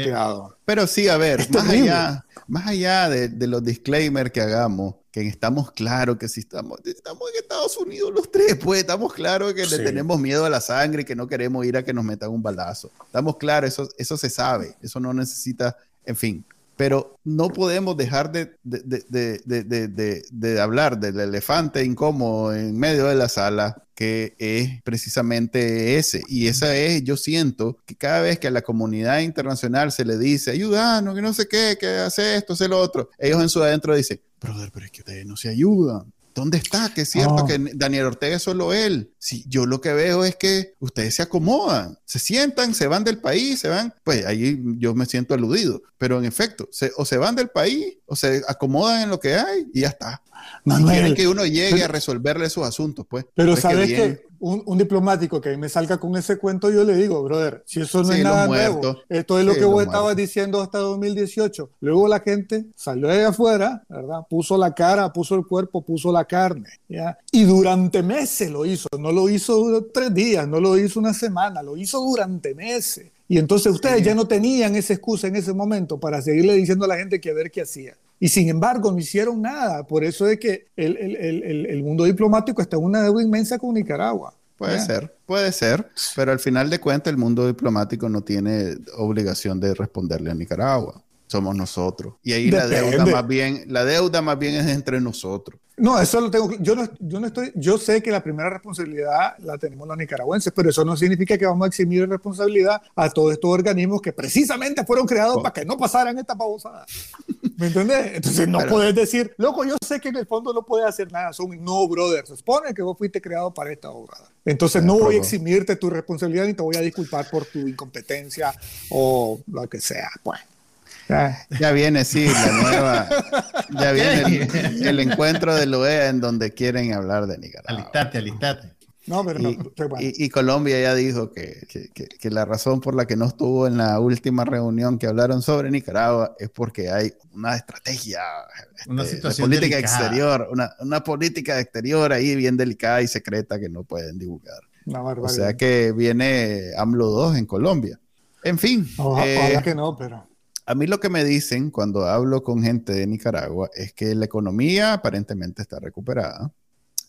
Pero sí, a ver, más allá, más allá de, de los disclaimers que hagamos que estamos claros que si estamos, estamos en Estados Unidos los tres, pues estamos claros que le tenemos miedo a la sangre y que no queremos ir a que nos metan un balazo. Estamos claros, eso, eso se sabe, eso no necesita, en fin. Pero no podemos dejar de, de, de, de, hablar del elefante incómodo en medio de la sala, que es precisamente ese. Y esa es, yo siento que cada vez que a la comunidad internacional se le dice, ayúdanos, que no sé qué, que hace esto, hace lo otro, ellos en su adentro dicen, brother, pero es que ustedes no se ayudan. ¿Dónde está? Que es cierto que Daniel Ortega es solo él. Si yo lo que veo es que ustedes se acomodan, se sientan, se van del país, se van. Pues ahí yo me siento aludido. Pero en efecto, o se van del país o se acomodan en lo que hay y ya está. No quieren que uno llegue a resolverle sus asuntos, pues. Pero sabes que, un, diplomático que me salga con ese cuento, yo le digo, brother, si eso no es nada nuevo, esto es lo que vos estabas diciendo hasta 2018. Luego la gente salió de afuera, ¿verdad? Puso la cara, puso el cuerpo, puso la carne, ¿ya? Y durante meses lo hizo, no lo hizo tres días, no lo hizo una semana, lo hizo durante meses. Y entonces ustedes ya no tenían esa excusa en ese momento para seguirle diciendo a la gente que a ver qué hacía. Y sin embargo, no hicieron nada. Por eso es que el, el, el, el mundo diplomático está en una deuda inmensa con Nicaragua. Puede ser, puede ser, pero al final de cuentas el mundo diplomático no tiene obligación de responderle a Nicaragua. Somos nosotros. Y ahí la deuda más bien, la deuda más bien es entre nosotros. No, eso lo tengo. Yo no, yo no estoy. Yo sé que la primera responsabilidad la tenemos los nicaragüenses, pero eso no significa que vamos a eximir responsabilidad a todos estos organismos que precisamente fueron creados para que no pasaran esta babosada. ¿Me entiendes? Entonces no puedes decir, loco, yo sé que en el fondo no puedes hacer nada. Son no, brother. Se supone que vos fuiste creado para esta obra. Entonces no voy a eximirte tu responsabilidad ni te voy a disculpar por tu incompetencia o lo que sea. Pues. Ya viene, sí, la nueva. Ya viene el, encuentro de OEA en donde quieren hablar de Nicaragua. Alistate, alistate. No, pero y, no, y, Colombia ya dijo que, que, que, la razón por la que no estuvo en la última reunión que hablaron sobre Nicaragua es porque hay una estrategia, una este, situación política exterior, una, una, política exterior ahí bien delicada y secreta que no pueden divulgar. o sea que viene AMLO 2 en Colombia. En fin. Ojalá eh, que no, pero. A mí lo que me dicen cuando hablo con gente de Nicaragua es que la economía aparentemente está recuperada.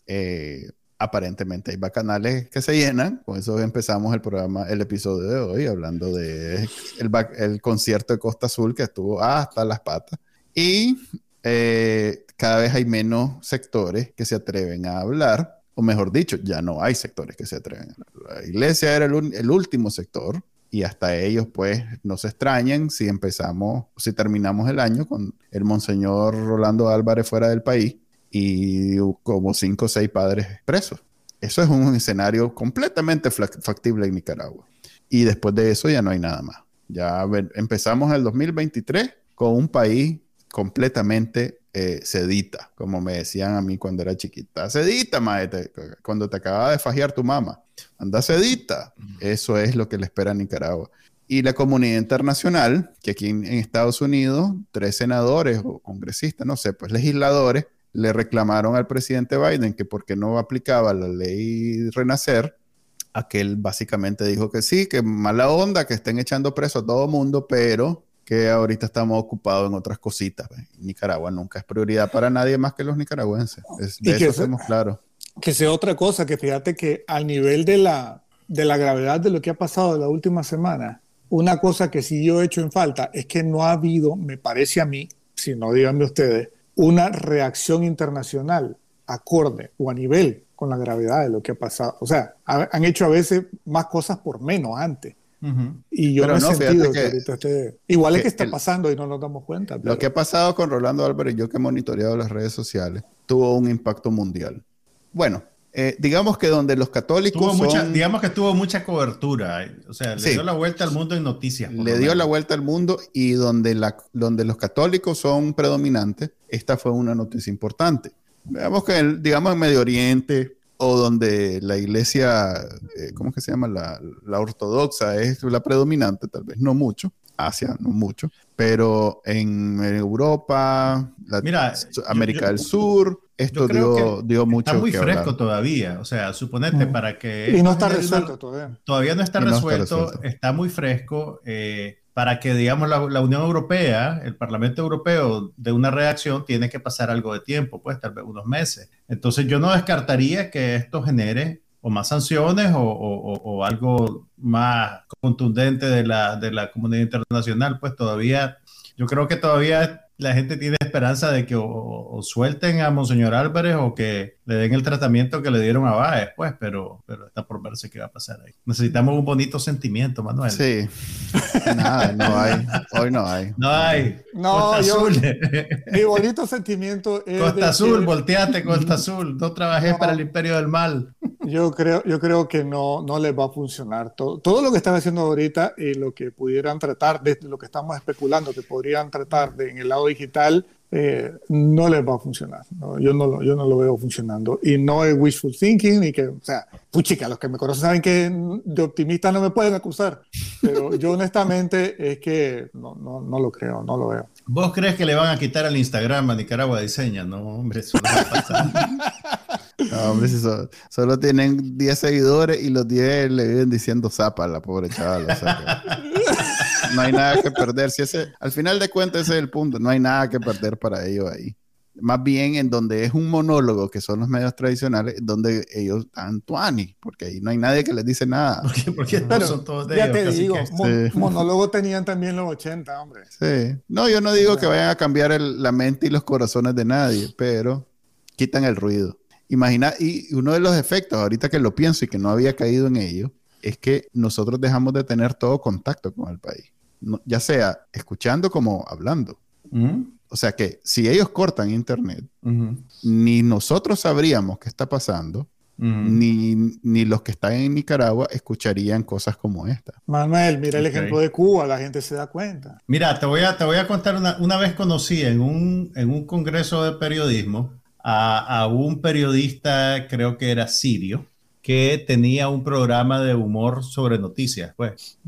Eh, aparentemente hay bacanales que se llenan. Con eso empezamos el programa, el episodio de hoy, hablando de el, concierto de Costa Azul que estuvo hasta las patas. Y eh, cada vez hay menos sectores que se atreven a hablar, o mejor dicho, ya no hay sectores que se atreven a hablar. La iglesia era el, el último sector y hasta ellos pues no se extrañen si empezamos, si terminamos el año con el monseñor Rolando Álvarez fuera del país y como cinco o seis padres presos. Eso es un escenario completamente factible en Nicaragua. Y después de eso ya no hay nada más. Ya empezamos el 2023 con un país completamente eh, sedita, como me decían a mí cuando era chiquita. Sedita, maete, cuando te acababa de fajear tu mamá. Anda sedita. Eso es lo que le espera a Nicaragua. Y la comunidad internacional, que aquí en, Estados Unidos, tres senadores o congresistas, no sé, pues legisladores, le reclamaron al presidente Biden que porque no aplicaba la ley Renacer, aquel básicamente dijo que sí, que mala onda, que estén echando preso a todo mundo, pero que ahorita estamos ocupados en otras cositas. Nicaragua nunca es prioridad para nadie más que los nicaragüenses. de eso estamos claros que sea otra cosa, que fíjate que al nivel de la, de la gravedad de lo que ha pasado en la última semana, una cosa que sí yo he hecho en falta es que no ha habido, me parece a mí, si no díganme ustedes, una reacción internacional acorde o a nivel con la gravedad de lo que ha pasado. O sea, han hecho a veces más cosas por menos antes. Y yo no he sentido que, esté... Igual es que está pasando y no nos damos cuenta. Lo que ha pasado con Rolando Álvarez, yo que he monitoreado las redes sociales, tuvo un impacto mundial. Bueno, eh, digamos que donde los católicos digamos que tuvo mucha cobertura, o sea, le dio la vuelta al mundo en noticias. Le dio la vuelta al mundo y donde, la, donde los católicos son predominantes, esta fue una noticia importante. Veamos que, digamos, en Medio Oriente o donde la iglesia, eh, ¿cómo es que se llama? La, la ortodoxa es la predominante, tal vez, no mucho. Asia, no mucho, pero en Europa, América del Sur, esto dio, dio, mucho. Está muy fresco todavía, o sea, suponete para que. Y no está resuelto todavía. Todavía no está, resuelto, está muy fresco. Eh, para que, digamos, la, Unión Europea, el Parlamento Europeo, de una reacción, tiene que pasar algo de tiempo, pues tal vez unos meses. Entonces, yo no descartaría que esto genere o más sanciones o, o algo más contundente de la, de la comunidad internacional, pues todavía, yo creo que todavía la gente tiene esperanza de que o, suelten a Monseñor Álvarez o que le den el tratamiento que le dieron a Báez, pues, pero, pero está por verse qué va a pasar ahí. Necesitamos un bonito sentimiento, Manuel. Sí. Nada, no hay. Hoy no hay. No hay. No, Costa yo, Azul. mi bonito sentimiento es. Costa Azul, volteate, Costa Azul. No trabajé para el imperio del mal. Yo creo, yo creo que no, no les va a funcionar. Todo, todo lo que están haciendo ahorita y lo que pudieran tratar, de lo que estamos especulando, que podrían tratar de, en el lado digital, eh, no les va a funcionar. Yo, no lo, yo no lo veo funcionando. Y no es wishful thinking, y que, o sea, puchica, los que me conocen saben que de optimista no me pueden acusar. Pero yo honestamente es que no, no, no lo creo, no lo veo. ¿Vos crees que le van a quitar el Instagram a Nicaragua Diseña? No, hombre, eso no va a pasar. No, hombre, si solo, tienen 10 seguidores y los 10 le viven diciendo zapa a la pobre chaval. no hay nada que perder. Si ese, al final de cuentas, ese es el punto. No hay nada que perder para ellos ahí. Más bien en donde es un monólogo, que son los medios tradicionales, donde ellos están tuani, porque ahí no hay nadie que les dice nada. Porque, son todos de ya te digo, monólogo tenían también los 80, hombre. Sí. No, yo no digo que vayan a cambiar la mente y los corazones de nadie, pero quitan el ruido. Imagina, y uno de los efectos, ahorita que lo pienso y que no había caído en ello, es que nosotros dejamos de tener todo contacto con el país, ya sea escuchando como hablando. O sea que si ellos cortan internet, ni nosotros sabríamos qué está pasando, ni, ni, los que están en Nicaragua escucharían cosas como esta. Manuel, mira el ejemplo de Cuba, la gente se da cuenta. Mira, te voy a, te voy a contar una, una vez conocí en un, en un congreso de periodismo a, un periodista, creo que era sirio, que tenía un programa de humor sobre noticias, pues.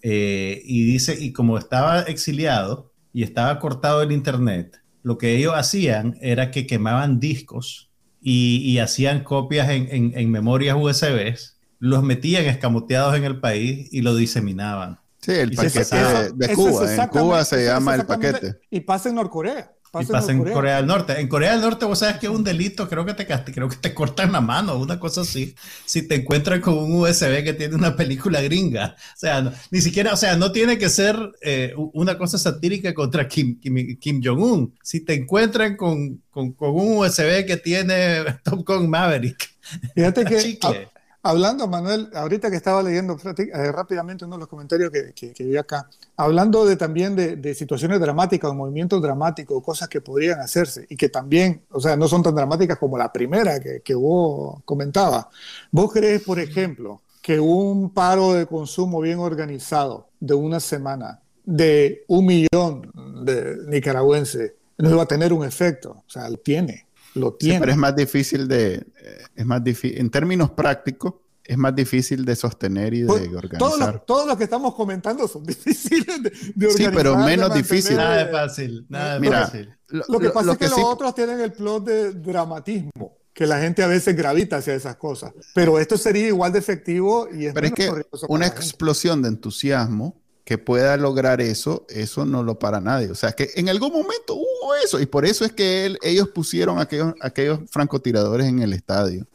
Eh, y dice, y como estaba exiliado y estaba cortado el internet, lo que ellos hacían era que quemaban discos y, hacían copias en, memorias USB, los metían escamoteados en el país y lo diseminaban. Sí, el paquete de, Cuba. En Cuba se llama el paquete. Y pasa en Norcorea y pasa en Corea. del Norte. En Corea del Norte, vos sabes que es un delito, creo que te creo que te cortan la mano, una cosa así, si te encuentran con un USB que tiene una película gringa. O sea, ni siquiera, o sea, no tiene que ser eh, una cosa satírica contra Kim, Kim, Jong-un. Si te encuentran con, con, con, un USB que tiene Top Gun Maverick. Fíjate que Hablando, Manuel, ahorita que estaba leyendo eh, rápidamente uno de los comentarios que, que, vi acá, hablando de también de, situaciones dramáticas o movimientos dramáticos, cosas que podrían hacerse y que también, o sea, no son tan dramáticas como la primera que, que vos comentaba. ¿Vos crees, por ejemplo, que un paro de consumo bien organizado de una semana de un millón de nicaragüenses no iba a tener un efecto? O sea, tiene lo tiene. pero es más difícil de, eh, es más difícil, en términos prácticos, es más difícil de sostener y de pues, organizar. Todos los que estamos comentando son difíciles de, organizar. Sí, pero menos difícil. Nada de fácil, nada de Mira, fácil. Lo, que pasa es que, los otros tienen el plot de dramatismo que la gente a veces gravita hacia esas cosas. Pero esto sería igual de efectivo y es Pero es que una explosión de entusiasmo que pueda lograr eso, eso no lo para nadie. O sea, que en algún momento hubo eso y por eso es que ellos pusieron aquellos, aquellos francotiradores en el estadio.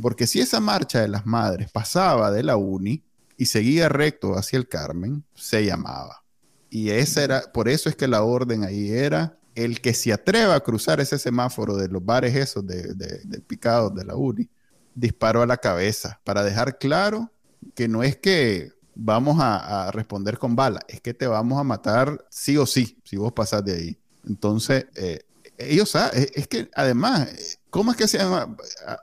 Porque si esa marcha de las madres pasaba de la uni y seguía recto hacia el Carmen, se llamaba. Y esa era, por eso es que la orden ahí era el que se atreva a cruzar ese semáforo de los bares esos de, de, de picados de la uni, disparó a la cabeza para dejar claro que no es que vamos a, responder con bala, es que te vamos a matar sí o sí, si vos pasás de ahí. Entonces, eh, ellos saben, es, que además, ¿Cómo es que se han,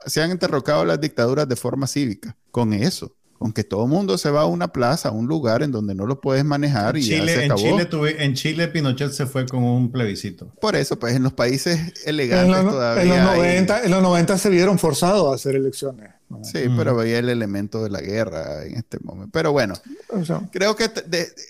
se han interrogado las dictaduras de forma cívica? Con eso aunque todo el mundo se va a una plaza, a un lugar en donde no lo puedes manejar y Chile, ya se acabó. En Chile, en Chile Pinochet se fue con un plebiscito. Por eso, pues en los países elegantes en todavía. En los, 90, en los 90 se vieron forzados a hacer elecciones. Sí, pero veía el elemento de la guerra en este momento. Pero bueno, creo que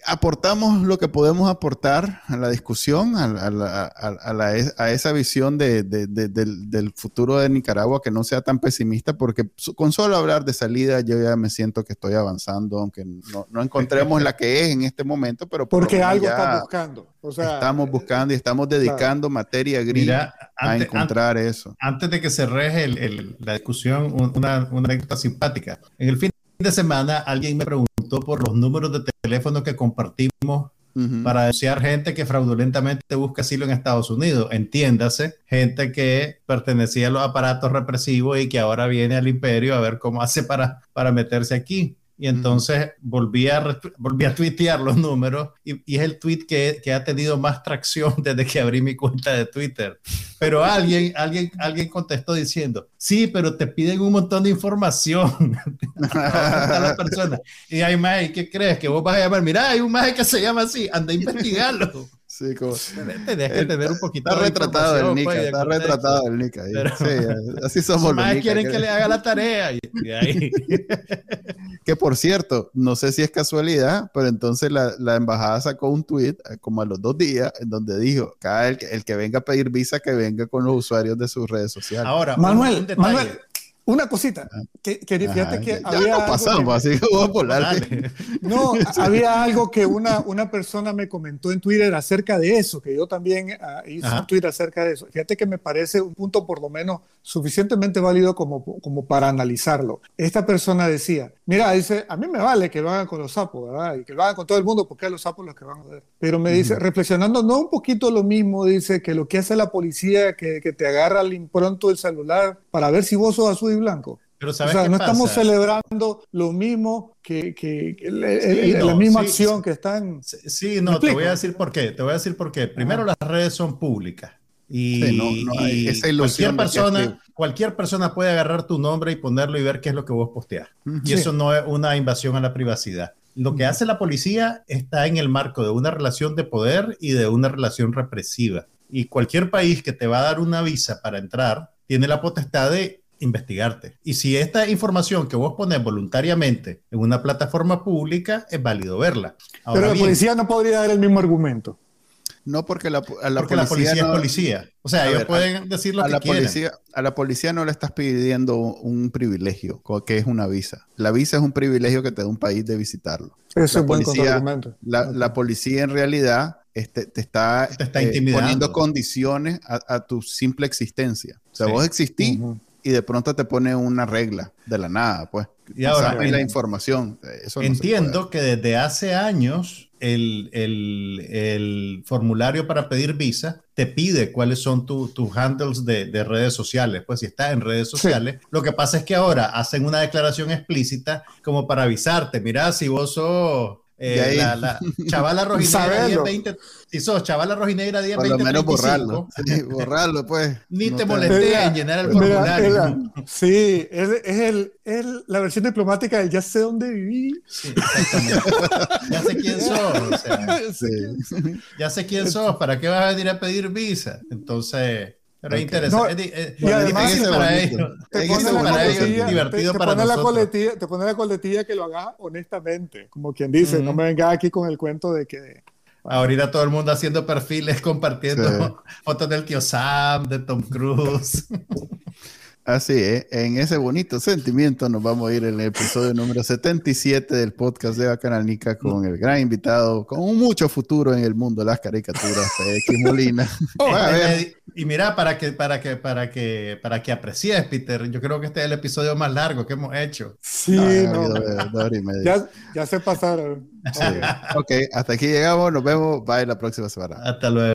aportamos lo que podemos aportar a la discusión, a, esa visión del, futuro de Nicaragua que no sea tan pesimista, porque con solo hablar de salida yo ya me siento que estoy avanzando, aunque no, encontremos la que es en este momento, pero porque algo estamos buscando. Estamos buscando y estamos dedicando materia gris a encontrar eso. Antes de que cerres la discusión, una una anécdota simpática. En el fin de semana alguien me preguntó por los números de teléfono que compartimos para denunciar gente que fraudulentamente busca asilo en Estados Unidos. Entiéndase, gente que pertenecía a los aparatos represivos y que ahora viene al imperio a ver cómo hace para, para meterse aquí. Y entonces volví, a, volví a tuitear los números y, es el tweet que, que, ha tenido más tracción desde que abrí mi cuenta de Twitter. Pero alguien, alguien, alguien contestó diciendo, sí, pero te piden un montón de información a. Y hay más, ¿qué crees? Que vos vas a llamar, mira, hay un más que se llama así, anda a investigarlo. Sí, como. tener un poquito Está retratado el Nika, pues, está retratado el sí, así somos los Nika, quieren que... le haga la tarea. Y, ahí. que por cierto, no sé si es casualidad, pero entonces la, la, embajada sacó un tweet eh, como a los dos días en donde dijo: cada el, el que venga a pedir visa, que venga con los usuarios de sus redes sociales. Ahora, Manuel, Manuel, una cosita, que, que fíjate que ya había. No pasamos, así que voy a volar. No, había algo que una, una persona me comentó en Twitter acerca de eso, que yo también uh, hice un Twitter acerca de eso. Fíjate que me parece un punto por lo menos suficientemente válido como, como para analizarlo. Esta persona decía: Mira, dice, a mí me vale que lo hagan con los sapos, ¿verdad? Y que lo hagan con todo el mundo, porque a los sapos los que van a ver. Pero me dice, reflexionando, no un poquito lo mismo, dice que lo que hace la policía, que, que te agarra al impronto el celular para ver si vos sos azul y blanco. Pero ¿sabes o sea, no estamos celebrando lo mismo que, que, la misma acción que están. Sí, no, te voy a decir por qué. Te voy a decir por qué. Primero, las redes son públicas. Y, cualquier persona, cualquier persona puede agarrar tu nombre y ponerlo y ver qué es lo que vos posteás. Y eso no es una invasión a la privacidad. Lo que hace la policía está en el marco de una relación de poder y de una relación represiva. Y cualquier país que te va a dar una visa para entrar tiene la potestad de investigarte. Y si esta información que vos pones voluntariamente en una plataforma pública, es válido verla. Pero la policía no podría dar el mismo argumento. No, porque la, policía, es policía. O sea, ellos pueden decir lo a que la quieren. Policía, a la policía no le estás pidiendo un privilegio, que es una visa. La visa es un privilegio que te da un país de visitarlo. Eso es buen la, la, policía en realidad este, te está, eh, poniendo condiciones a, tu simple existencia. O sea, vos existís y de pronto te pone una regla de la nada, pues. Y ahora, la información. entiendo que desde hace años el, el, el, formulario para pedir visa te pide cuáles son tus handles de, de, redes sociales. Pues si estás en redes sociales, lo que pasa es que ahora hacen una declaración explícita como para avisarte, mira, si vos sos eh, la, la, chavala rojinegra 1020, si sos chavala rojinegra 1020, Por lo menos borrarlo, borrarlo pues. Ni te molesté en llenar el formulario. sí, es, es, el, es, la versión diplomática del ya sé dónde viví. Sí, ya sé quién sos. O sea, sí. Ya sé quién sos, ¿para qué vas a venir a pedir visa? Entonces... Pero es interesante. es, y además, para ellos. Te pone, la divertido te, para pone la coletilla, te pone la coletilla que lo haga honestamente. Como quien dice, no me venga aquí con el cuento de que. Ahorita todo el mundo haciendo perfiles, compartiendo fotos del tío Sam, de Tom Cruise. Así es, en ese bonito sentimiento nos vamos a ir en el episodio número 77 del podcast de Bacanalnica con el gran invitado, con mucho futuro en el mundo de las caricaturas, X Molina. Oh, y mira, para que, para que, para que, para que aprecies, Peter, yo creo que este es el episodio más largo que hemos hecho. Sí, no, Ya, ya, se pasaron. ok, hasta aquí llegamos, nos vemos, bye la próxima semana. Hasta luego.